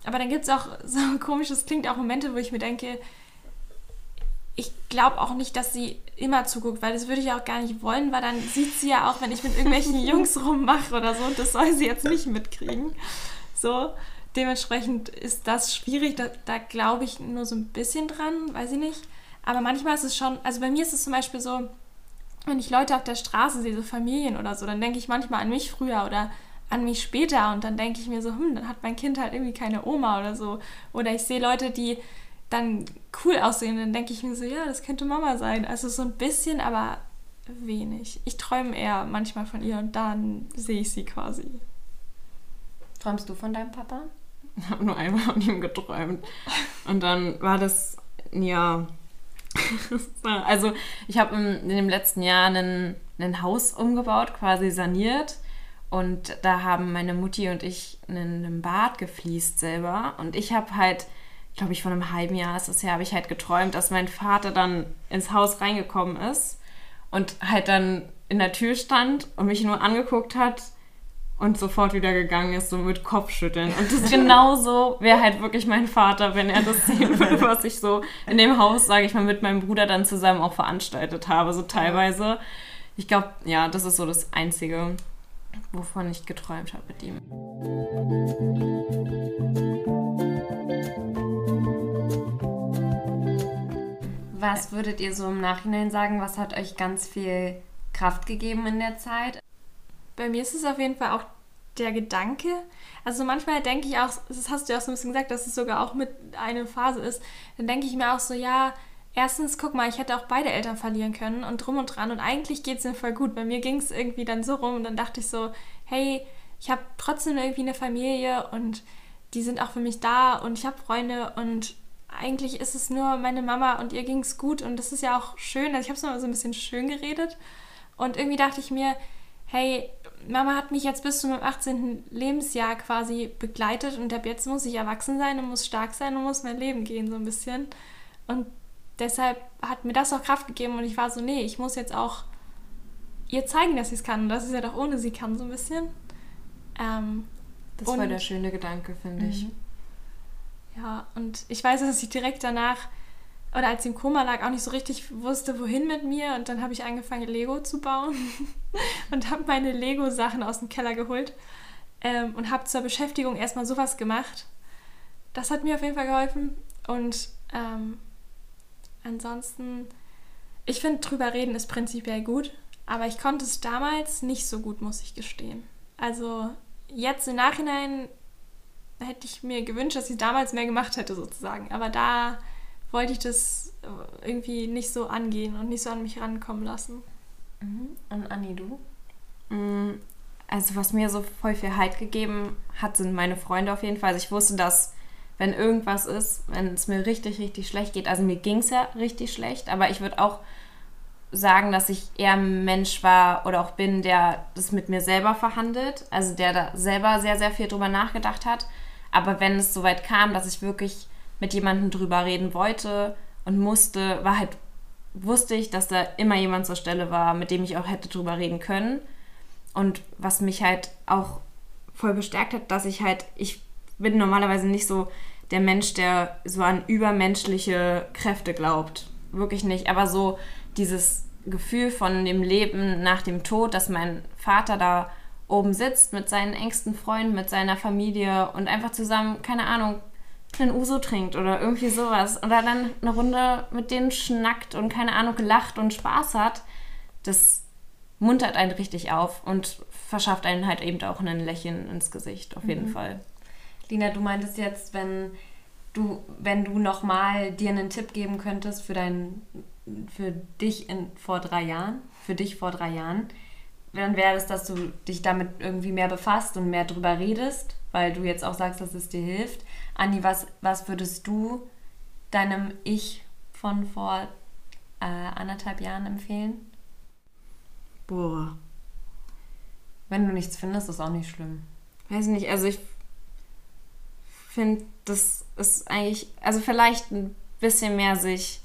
Aber dann gibt es auch so komisch, das klingt auch Momente, wo ich mir denke, ich glaube auch nicht, dass sie immer zuguckt, weil das würde ich auch gar nicht wollen, weil dann sieht sie ja auch, wenn ich mit irgendwelchen Jungs rummache oder so und das soll sie jetzt nicht mitkriegen. So, dementsprechend ist das schwierig, da, da glaube ich nur so ein bisschen dran, weiß ich nicht. Aber manchmal ist es schon, also bei mir ist es zum Beispiel so, wenn ich Leute auf der Straße sehe, so Familien oder so, dann denke ich manchmal an mich früher oder an mich später und dann denke ich mir so, hm, dann hat mein Kind halt irgendwie keine Oma oder so. Oder ich sehe Leute, die dann cool aussehen, dann denke ich mir so, ja, das könnte Mama sein. Also so ein bisschen, aber wenig. Ich träume eher manchmal von ihr und dann sehe ich sie quasi. Träumst du von deinem Papa? Ich habe nur einmal von ihm geträumt. Und dann war das, ja, also ich habe in dem letzten Jahr ein, ein Haus umgebaut, quasi saniert. Und da haben meine Mutti und ich einen Bad gefliest selber. Und ich habe halt, glaube ich, vor einem halben Jahr ist es ja, habe ich halt geträumt, dass mein Vater dann ins Haus reingekommen ist und halt dann in der Tür stand und mich nur angeguckt hat und sofort wieder gegangen ist, so mit Kopfschütteln. Und das genauso wäre halt wirklich mein Vater, wenn er das sehen würde, was ich so in dem Haus, sage ich mal, mit meinem Bruder dann zusammen auch veranstaltet habe, so teilweise. Ich glaube, ja, das ist so das Einzige, wovon ich geträumt habe mit ihm. Was würdet ihr so im Nachhinein sagen? Was hat euch ganz viel Kraft gegeben in der Zeit? Bei mir ist es auf jeden Fall auch der Gedanke. Also manchmal denke ich auch, das hast du ja auch so ein bisschen gesagt, dass es sogar auch mit einer Phase ist. Dann denke ich mir auch so, ja, erstens, guck mal, ich hätte auch beide Eltern verlieren können und drum und dran. Und eigentlich geht es mir voll gut. Bei mir ging es irgendwie dann so rum und dann dachte ich so, hey, ich habe trotzdem irgendwie eine Familie und die sind auch für mich da und ich habe Freunde und eigentlich ist es nur meine Mama und ihr ging es gut und das ist ja auch schön. Also ich habe es mal so ein bisschen schön geredet und irgendwie dachte ich mir, hey, Mama hat mich jetzt bis zu meinem 18. Lebensjahr quasi begleitet und ab jetzt muss ich erwachsen sein und muss stark sein und muss mein Leben gehen, so ein bisschen. Und deshalb hat mir das auch Kraft gegeben und ich war so, nee, ich muss jetzt auch ihr zeigen, dass sie es kann und dass es ja doch ohne sie kann, so ein bisschen. Ähm, das war der schöne Gedanke, finde ich. Mhm. Ja, und ich weiß, dass ich direkt danach oder als sie im Koma lag, auch nicht so richtig wusste, wohin mit mir. Und dann habe ich angefangen, Lego zu bauen und habe meine Lego-Sachen aus dem Keller geholt ähm, und habe zur Beschäftigung erstmal sowas gemacht. Das hat mir auf jeden Fall geholfen. Und ähm, ansonsten, ich finde, drüber reden ist prinzipiell gut, aber ich konnte es damals nicht so gut, muss ich gestehen. Also jetzt im Nachhinein hätte ich mir gewünscht, dass ich damals mehr gemacht hätte, sozusagen. Aber da wollte ich das irgendwie nicht so angehen und nicht so an mich rankommen lassen. Mhm. Und Anni, du? Mm, also was mir so voll viel Halt gegeben hat, sind meine Freunde auf jeden Fall. Also ich wusste, dass wenn irgendwas ist, wenn es mir richtig, richtig schlecht geht, also mir ging es ja richtig schlecht, aber ich würde auch sagen, dass ich eher ein Mensch war oder auch bin, der das mit mir selber verhandelt, also der da selber sehr, sehr viel drüber nachgedacht hat. Aber wenn es soweit kam, dass ich wirklich mit jemandem drüber reden wollte und musste, war halt, wusste ich, dass da immer jemand zur Stelle war, mit dem ich auch hätte drüber reden können. Und was mich halt auch voll bestärkt hat, dass ich halt, ich bin normalerweise nicht so der Mensch, der so an übermenschliche Kräfte glaubt. Wirklich nicht. Aber so dieses Gefühl von dem Leben nach dem Tod, dass mein Vater da oben sitzt mit seinen engsten Freunden, mit seiner Familie und einfach zusammen, keine Ahnung, einen Uso trinkt oder irgendwie sowas oder dann eine Runde mit denen schnackt und keine Ahnung gelacht und Spaß hat, das muntert einen richtig auf und verschafft einen halt eben auch ein Lächeln ins Gesicht, auf jeden mhm. Fall. Lina, du meintest jetzt, wenn du, wenn du nochmal dir einen Tipp geben könntest für dein, für dich in, vor drei Jahren, für dich vor drei Jahren, dann wäre es, dass du dich damit irgendwie mehr befasst und mehr drüber redest, weil du jetzt auch sagst, dass es dir hilft. Anni, was, was würdest du deinem Ich von vor äh, anderthalb Jahren empfehlen? Boah. Wenn du nichts findest, ist auch nicht schlimm. Weiß nicht, also ich finde, das ist eigentlich, also vielleicht ein bisschen mehr sich,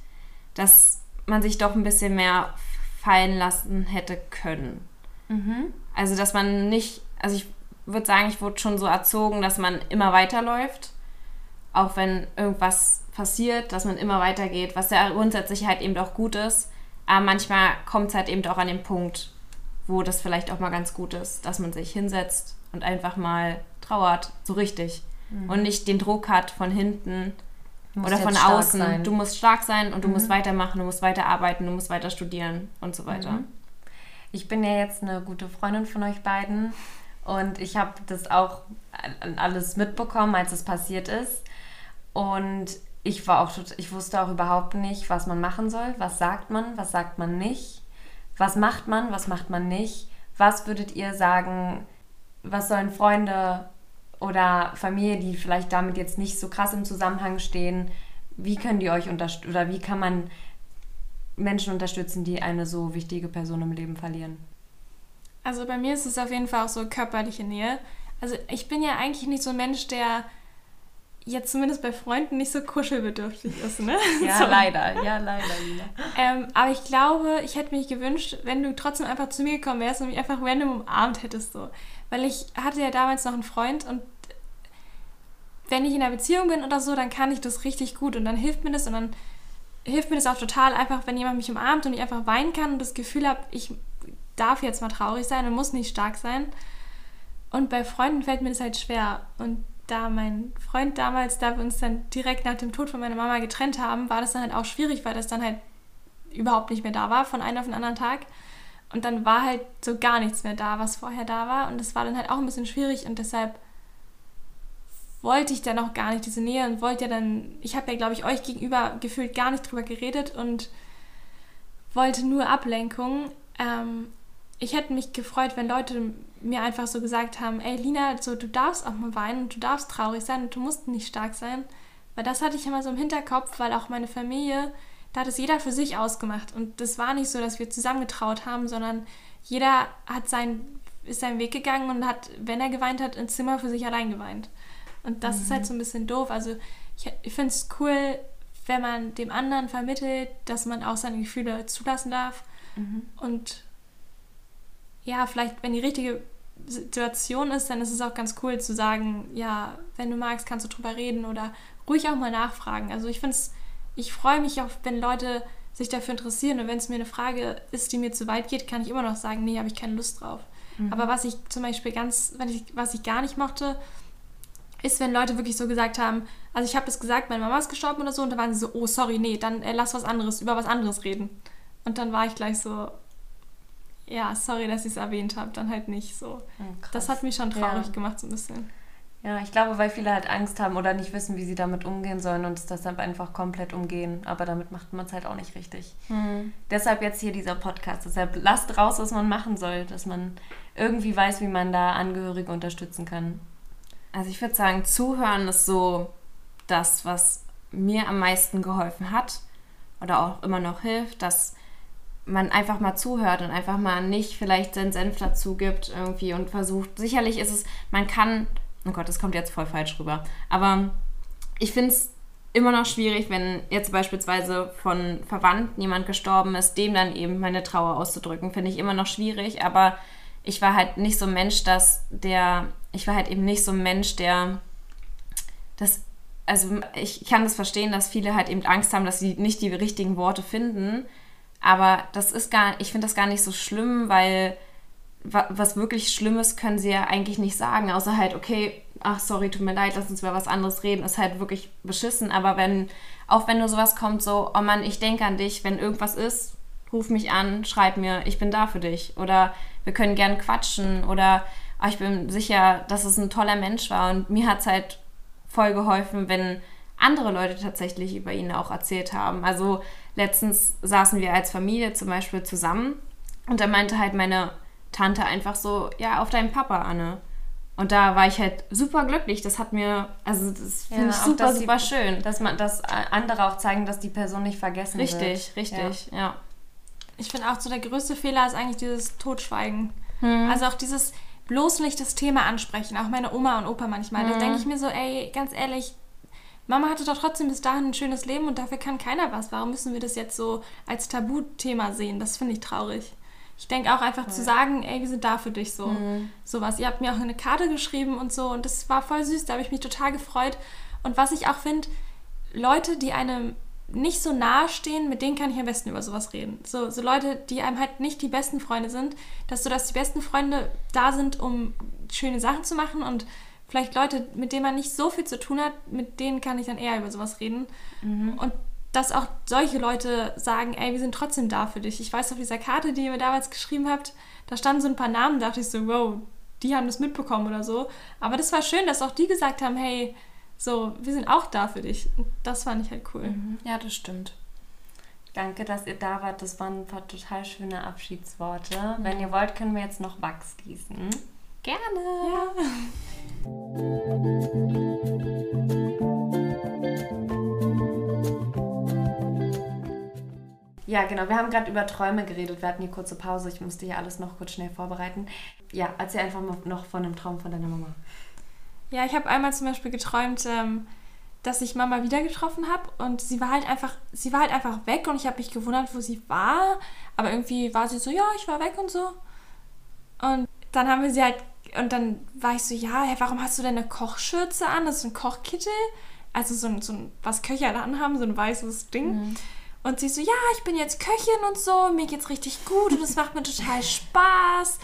dass man sich doch ein bisschen mehr fallen lassen hätte können. Mhm. Also, dass man nicht, also ich würde sagen, ich wurde schon so erzogen, dass man immer weiterläuft, auch wenn irgendwas passiert, dass man immer weitergeht, was ja grundsätzlich halt eben auch gut ist. Aber manchmal kommt es halt eben auch an den Punkt, wo das vielleicht auch mal ganz gut ist, dass man sich hinsetzt und einfach mal trauert, so richtig. Mhm. Und nicht den Druck hat von hinten oder von außen. Sein. Du musst stark sein und du mhm. musst weitermachen, du musst weiterarbeiten, du musst weiter studieren und so weiter. Mhm. Ich bin ja jetzt eine gute Freundin von euch beiden und ich habe das auch alles mitbekommen, als es passiert ist. Und ich war auch, ich wusste auch überhaupt nicht, was man machen soll. Was sagt man, was sagt man nicht? Was macht man, was macht man nicht? Was würdet ihr sagen, was sollen Freunde oder Familie, die vielleicht damit jetzt nicht so krass im Zusammenhang stehen, wie können die euch unterstützen oder wie kann man Menschen unterstützen, die eine so wichtige Person im Leben verlieren? Also bei mir ist es auf jeden Fall auch so körperliche Nähe. Also ich bin ja eigentlich nicht so ein Mensch, der jetzt zumindest bei Freunden nicht so kuschelbedürftig ist, ne? ja, so. leider, ja, leider, Lina. Ähm, aber ich glaube, ich hätte mich gewünscht, wenn du trotzdem einfach zu mir gekommen wärst und mich einfach random umarmt hättest, so. Weil ich hatte ja damals noch einen Freund und wenn ich in einer Beziehung bin oder so, dann kann ich das richtig gut und dann hilft mir das und dann hilft mir das auch total einfach, wenn jemand mich umarmt und ich einfach weinen kann und das Gefühl habe, ich darf jetzt mal traurig sein und muss nicht stark sein. Und bei Freunden fällt mir das halt schwer. Und da mein Freund damals, da wir uns dann direkt nach dem Tod von meiner Mama getrennt haben, war das dann halt auch schwierig, weil das dann halt überhaupt nicht mehr da war von einem auf den anderen Tag. Und dann war halt so gar nichts mehr da, was vorher da war. Und das war dann halt auch ein bisschen schwierig und deshalb wollte ich dann auch gar nicht diese Nähe und wollte ja dann, ich habe ja, glaube ich, euch gegenüber gefühlt gar nicht drüber geredet und wollte nur Ablenkung. Ähm, ich hätte mich gefreut, wenn Leute mir einfach so gesagt haben, ey Lina, so du darfst auch mal weinen und du darfst traurig sein und du musst nicht stark sein. Weil das hatte ich immer so im Hinterkopf, weil auch meine Familie, da hat es jeder für sich ausgemacht. Und das war nicht so, dass wir zusammengetraut haben, sondern jeder hat sein, ist seinen Weg gegangen und hat, wenn er geweint hat, ins Zimmer für sich allein geweint. Und das mhm. ist halt mhm. so ein bisschen doof. Also ich, ich finde es cool, wenn man dem anderen vermittelt, dass man auch seine Gefühle zulassen darf. Mhm. Und ja, vielleicht, wenn die richtige Situation ist, dann ist es auch ganz cool zu sagen, ja, wenn du magst, kannst du drüber reden oder ruhig auch mal nachfragen. Also ich finde es, ich freue mich auch, wenn Leute sich dafür interessieren und wenn es mir eine Frage ist, die mir zu weit geht, kann ich immer noch sagen, nee, habe ich keine Lust drauf. Mhm. Aber was ich zum Beispiel ganz, wenn ich, was ich gar nicht mochte, ist, wenn Leute wirklich so gesagt haben, also ich habe das gesagt, meine Mama ist gestorben oder so, und da waren sie so, oh, sorry, nee, dann äh, lass was anderes, über was anderes reden. Und dann war ich gleich so, ja, sorry, dass ich es erwähnt habe, dann halt nicht so. Oh, das hat mich schon traurig ja. gemacht, so ein bisschen. Ja, ich glaube, weil viele halt Angst haben oder nicht wissen, wie sie damit umgehen sollen und es deshalb einfach komplett umgehen. Aber damit macht man es halt auch nicht richtig. Mhm. Deshalb jetzt hier dieser Podcast. Deshalb lasst raus, was man machen soll, dass man irgendwie weiß, wie man da Angehörige unterstützen kann. Also ich würde sagen, zuhören ist so das, was mir am meisten geholfen hat oder auch immer noch hilft, dass man einfach mal zuhört und einfach mal nicht vielleicht seinen Senf dazu gibt irgendwie und versucht. Sicherlich ist es, man kann, oh Gott, das kommt jetzt voll falsch rüber, aber ich finde es immer noch schwierig, wenn jetzt beispielsweise von Verwandten jemand gestorben ist, dem dann eben meine Trauer auszudrücken, finde ich immer noch schwierig, aber ich war halt nicht so ein Mensch, dass der, ich war halt eben nicht so ein Mensch, der das, also ich kann das verstehen, dass viele halt eben Angst haben, dass sie nicht die richtigen Worte finden, aber das ist gar, ich finde das gar nicht so schlimm, weil was wirklich Schlimmes können sie ja eigentlich nicht sagen, außer halt, okay, ach sorry, tut mir leid, lass uns über was anderes reden, ist halt wirklich beschissen. Aber wenn, auch wenn nur sowas kommt, so, oh Mann, ich denke an dich, wenn irgendwas ist, ruf mich an, schreib mir, ich bin da für dich. Oder wir können gern quatschen. Oder oh, ich bin sicher, dass es ein toller Mensch war. Und mir hat es halt voll geholfen, wenn andere Leute tatsächlich über ihn auch erzählt haben. Also letztens saßen wir als Familie zum Beispiel zusammen und da meinte halt meine Tante einfach so, ja, auf deinen Papa, Anne. Und da war ich halt super glücklich. Das hat mir, also das finde Ja, ich auch, super, dass super die- schön. Dass man, dass andere auch zeigen, dass die Person nicht vergessen wird. Richtig, richtig, ja. Ich finde auch so der größte Fehler ist eigentlich dieses Totschweigen. Hm. Also auch dieses bloß nicht das Thema ansprechen. Auch meine Oma und Opa manchmal. Hm. Da denke ich mir so, ey, ganz ehrlich, Mama hatte doch trotzdem bis dahin ein schönes Leben und dafür kann keiner was. Warum müssen wir das jetzt so als Tabuthema sehen? Das finde ich traurig. Ich denke auch einfach zu sagen, ey, wir sind da für dich so. Sowas. Ihr habt mir auch eine Karte geschrieben und so und das war voll süß, da habe ich mich total gefreut. Und was ich auch finde, Leute, die einem nicht so nahe stehen, mit denen kann ich am besten über sowas reden. So, so Leute, die einem halt nicht die besten Freunde sind, dass so, dass die besten Freunde da sind, um schöne Sachen zu machen und vielleicht Leute, mit denen man nicht so viel zu tun hat, mit denen kann ich dann eher über sowas reden. Und dass auch solche Leute sagen, ey, wir sind trotzdem da für dich. Ich weiß auf dieser Karte, die ihr mir damals geschrieben habt, da standen so ein paar Namen, da dachte ich so, wow, die haben das mitbekommen oder so. Aber das war schön, dass auch die gesagt haben, hey, so, wir sind auch da für dich. Und das fand ich halt cool. Ja, das stimmt. Danke, dass ihr da wart. Das waren ein paar total schöne Abschiedsworte. Wenn ihr wollt, können wir jetzt noch Wachs gießen. Gerne. Ja. Ja, genau. Wir haben gerade über Träume geredet. Wir hatten hier kurze Pause. Ich musste hier alles noch kurz schnell vorbereiten. Ja, erzähl einfach mal noch von einem Traum von deiner Mama. Ja, ich habe einmal zum Beispiel geträumt, ähm, dass ich Mama wieder getroffen habe und sie war halt einfach, sie war halt einfach weg und ich habe mich gewundert, wo sie war. Aber irgendwie war sie so, ja, ich war weg und so. Und dann haben wir sie halt, und dann war ich so, ja, warum hast du denn eine Kochschürze an? Das ist ein Kochkittel. Also so ein, so ein was Köche halt anhaben, so ein weißes Ding. Und sie so, ja, ich bin jetzt Köchin und so, mir geht's richtig gut und es macht mir total Spaß.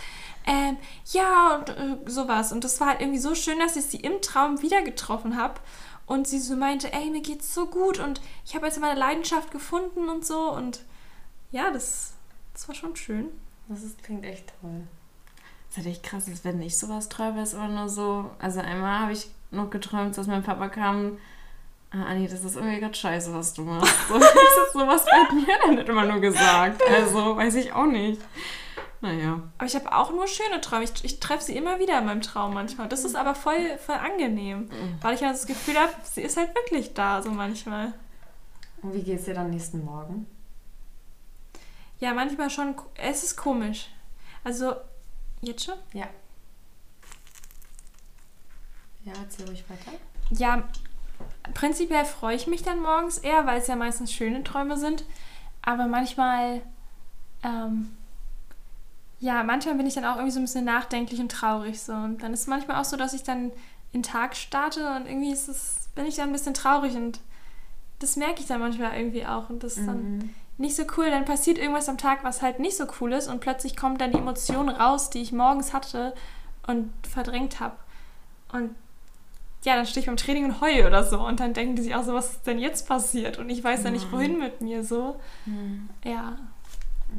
Ähm, ja, und äh, sowas. Und das war halt irgendwie so schön, dass ich sie im Traum wieder getroffen habe. Und sie so meinte, ey, mir geht's so gut und ich habe jetzt meine Leidenschaft gefunden und so. Und ja, das, das war schon schön. Das ist, klingt echt toll. Das ist echt krass, dass wenn ich sowas träume, ist immer nur so. Also einmal habe ich noch geträumt, dass mein Papa kam. Ah, Anni, das ist irgendwie gerade scheiße, was du machst. So, das ist sowas bei mir dann nicht immer nur gesagt. Also, weiß ich auch nicht. Naja. Aber ich habe auch nur schöne Träume. Ich, ich treffe sie immer wieder in meinem Traum manchmal. Das ist aber voll, voll angenehm. Weil ich halt das Gefühl habe, sie ist halt wirklich da, so manchmal. Und wie geht's dir dann nächsten Morgen? Ja, manchmal schon. Es ist komisch. Also, jetzt schon? Ja. Ja, erzähl ruhig weiter. Ja, prinzipiell freue ich mich dann morgens eher, weil es ja meistens schöne Träume sind. Aber manchmal, ähm, ja, manchmal bin ich dann auch irgendwie so ein bisschen nachdenklich und traurig. So. Und dann ist es manchmal auch so, dass ich dann in den Tag starte und irgendwie ist es, bin ich dann ein bisschen traurig und das merke ich dann manchmal irgendwie auch. Und das ist dann nicht so cool. Dann passiert irgendwas am Tag, was halt nicht so cool ist und plötzlich kommt dann die Emotion raus, die ich morgens hatte und verdrängt habe. Und ja, dann stehe ich beim Training und heule oder so. Und dann denken die sich auch so, was ist denn jetzt passiert? Und ich weiß ja nicht, wohin mit mir so. Ja.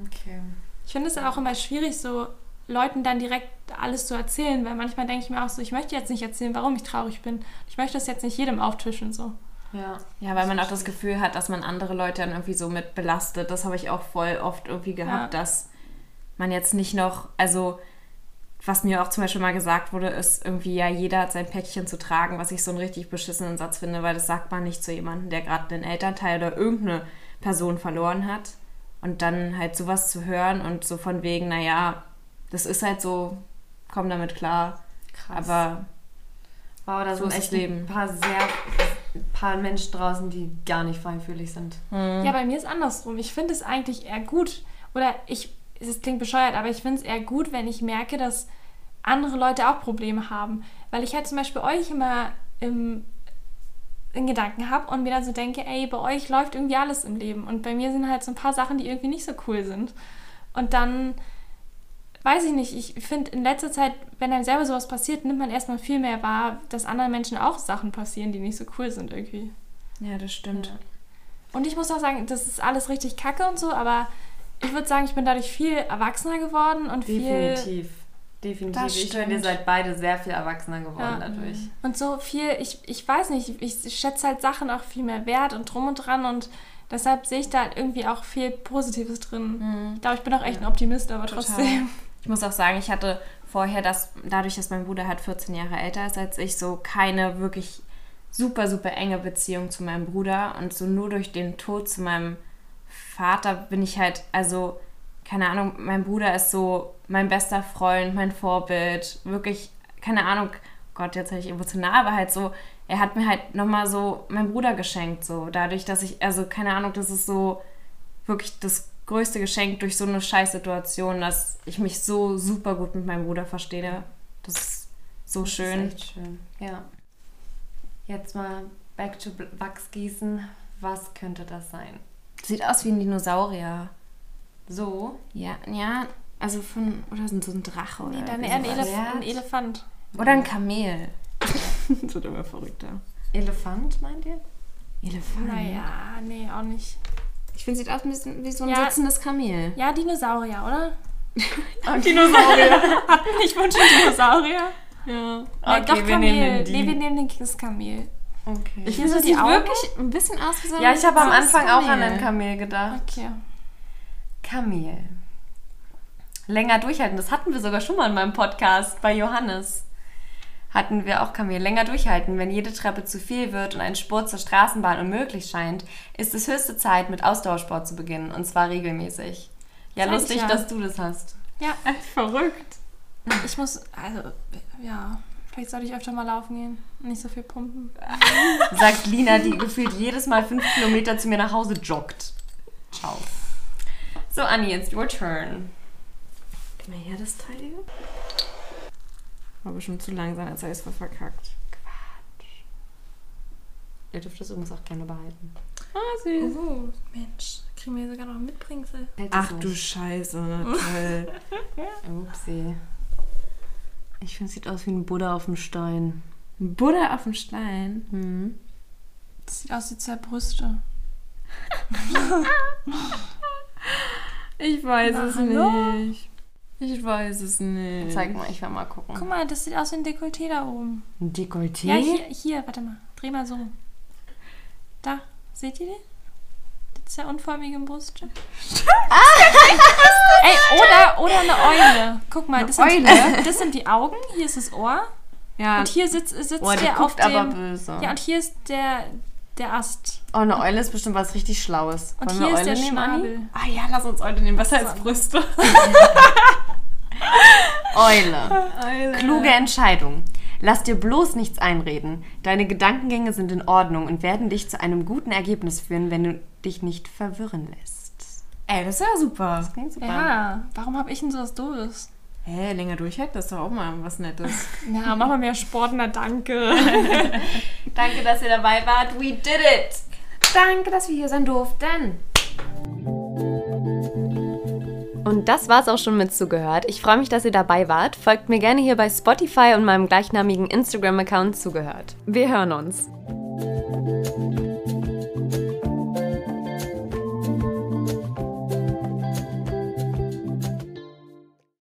Okay. Ich finde es auch immer schwierig, so Leuten dann direkt alles zu erzählen, weil manchmal denke ich mir auch so, ich möchte jetzt nicht erzählen, warum ich traurig bin. Ich möchte das jetzt nicht jedem auftischen, so. Ja. Ja, weil man auch das Gefühl hat, dass man andere Leute dann irgendwie so mit belastet. Das habe ich auch voll oft irgendwie gehabt, Ja. dass man jetzt nicht noch, also was mir auch zum Beispiel mal gesagt wurde, ist irgendwie, ja, jeder hat sein Päckchen zu tragen, was ich so einen richtig beschissenen Satz finde, weil das sagt man nicht zu jemandem, der gerade einen Elternteil oder irgendeine Person verloren hat. Und dann halt sowas zu hören und so von wegen, naja, das ist halt so, komm damit klar. Krass. Aber wow, da so sind ist echt Leben. ein paar sehr paar Menschen draußen, die gar nicht feinfühlig sind. Ja, bei mir ist andersrum. Ich finde es eigentlich eher gut. Oder ich, es klingt bescheuert, aber ich finde es eher gut, wenn ich merke, dass andere Leute auch Probleme haben. Weil ich halt zum Beispiel euch immer im, in Gedanken habe und mir dann so denke, ey, bei euch läuft irgendwie alles im Leben. Und bei mir sind halt so ein paar Sachen, die irgendwie nicht so cool sind. Und dann, weiß ich nicht, ich finde in letzter Zeit, wenn einem selber sowas passiert, nimmt man erstmal viel mehr wahr, dass anderen Menschen auch Sachen passieren, die nicht so cool sind irgendwie. ja, das stimmt. Und ich muss auch sagen, das ist alles richtig kacke und so, aber ich würde sagen, ich bin dadurch viel erwachsener geworden und viel. Definitiv. Definitiv. Das Ich finde, ihr stimmt. seid beide sehr viel erwachsener geworden Ja. dadurch. Und so viel, ich, ich weiß nicht, ich schätze halt Sachen auch viel mehr wert und drum und dran und deshalb sehe ich da halt irgendwie auch viel Positives drin. Ich glaube, ich bin auch echt ein Optimist, aber trotzdem. Ich muss auch sagen, ich hatte vorher das, dadurch, dass mein Bruder halt 14 Jahre älter ist als ich, so keine wirklich super, super enge Beziehung zu meinem Bruder. Und so nur durch den Tod zu meinem Vater bin ich halt, also, keine Ahnung, mein Bruder ist so mein bester Freund, mein Vorbild. Wirklich, keine Ahnung, Gott, jetzt hätte ich emotional, aber halt so, er hat mir halt nochmal so meinen Bruder geschenkt, so. Dadurch, dass ich, also, keine Ahnung, das ist so wirklich das größte Geschenk durch so eine Scheißsituation, dass ich mich so super gut mit meinem Bruder verstehe. Das ist so schön. Das ist echt schön. Ja. Jetzt mal back to Bl- Wachsgießen. Was könnte das sein? Sieht aus wie ein Dinosaurier. So. Ja, ja, also von, oder so ein Drache oder Nee, dann eher ein. Elef ein Elefant. Oder ein Kamel. das wird immer verrückter. Elefant, meint ihr? Elefant. Naja, nee, auch nicht. Ich finde, sieht aus wie so- wie so ein Ja. sitzendes Kamel. Ja, Dinosaurier, oder? Dinosaurier. Nicht Wunsch Dinosaurier? ja. Okay, doch wir Kamel. nehmen den nee, wir nehmen den das Kamel. Okay. Ich finde, so das die sieht Augen? wirklich ein bisschen aus wie so ein ja, ich habe am Anfang auch an Kamel. ein Kamel gedacht. Okay. Kamel. Länger durchhalten. Das hatten wir sogar schon mal in meinem Podcast bei Johannes. Hatten wir auch Kamel. Länger durchhalten. Wenn jede Treppe zu viel wird und ein Sport zur Straßenbahn unmöglich scheint, ist es höchste Zeit, mit Ausdauersport zu beginnen. Und zwar regelmäßig. Ja, ich lustig, ja. dass du das hast. Ja, Verrückt. ich muss, also, ja, vielleicht sollte ich öfter mal laufen gehen. und Nicht so viel pumpen. Sagt Lina, die gefühlt jedes Mal fünf Kilometer zu mir nach Hause joggt. Ciao. So, Anni, it's your turn. Gib mal her das Teil hier. War bestimmt zu langsam, als ich es voll verkackt. Ihr dürft das übrigens auch gerne behalten. Ah, süß. Oh, Mensch, kriegen wir sogar noch ein Mitbringsel. Ach du Scheiße, na toll. Upsi. Ich finde, es sieht aus wie ein Buddha auf dem Stein. Ein Buddha auf dem Stein. Mhm. Das sieht aus wie zwei Brüste. Ich weiß Na, es hallo? nicht. Ich weiß es nicht. Zeig mal, ich will mal gucken. Guck mal, das sieht aus wie ein Dekolleté da oben. Ein Dekolleté? Ja, hier, hier, warte mal. Dreh mal so. Da, seht ihr den? Das ist der unförmige Brust. Ey, oder, oder eine Eule. Guck mal, das sind, Eule? das sind die Augen, hier ist das Ohr Ja, und hier sitzt, sitzt Oh, die der auf dem... böse. Ja, und hier ist der, der Ast. oh, eine Eule ist bestimmt was richtig Schlaues. Und Wollen hier wir ist Eule der nehmen? Schnabel. Ah ja, lass uns heute nehmen. Was heißt Brüste? Eule. Eule. Kluge Entscheidung. Lass dir bloß nichts einreden. Deine Gedankengänge sind in Ordnung und werden dich zu einem guten Ergebnis führen, wenn du dich nicht verwirren lässt. Ey, das ist ja super. Klingt super. Ja, warum habe ich denn so was Doofes? Hä, länger durchhalten, das ist doch auch mal was Nettes. Ja, mach mal mehr Sport, na danke. Danke, dass ihr dabei wart. We did it! Danke, dass wir hier sein durften. Und das war's auch schon mit zugehört. Ich freue mich, dass ihr dabei wart. Folgt mir gerne hier bei Spotify und meinem gleichnamigen Instagram-Account zugehört. Wir hören uns.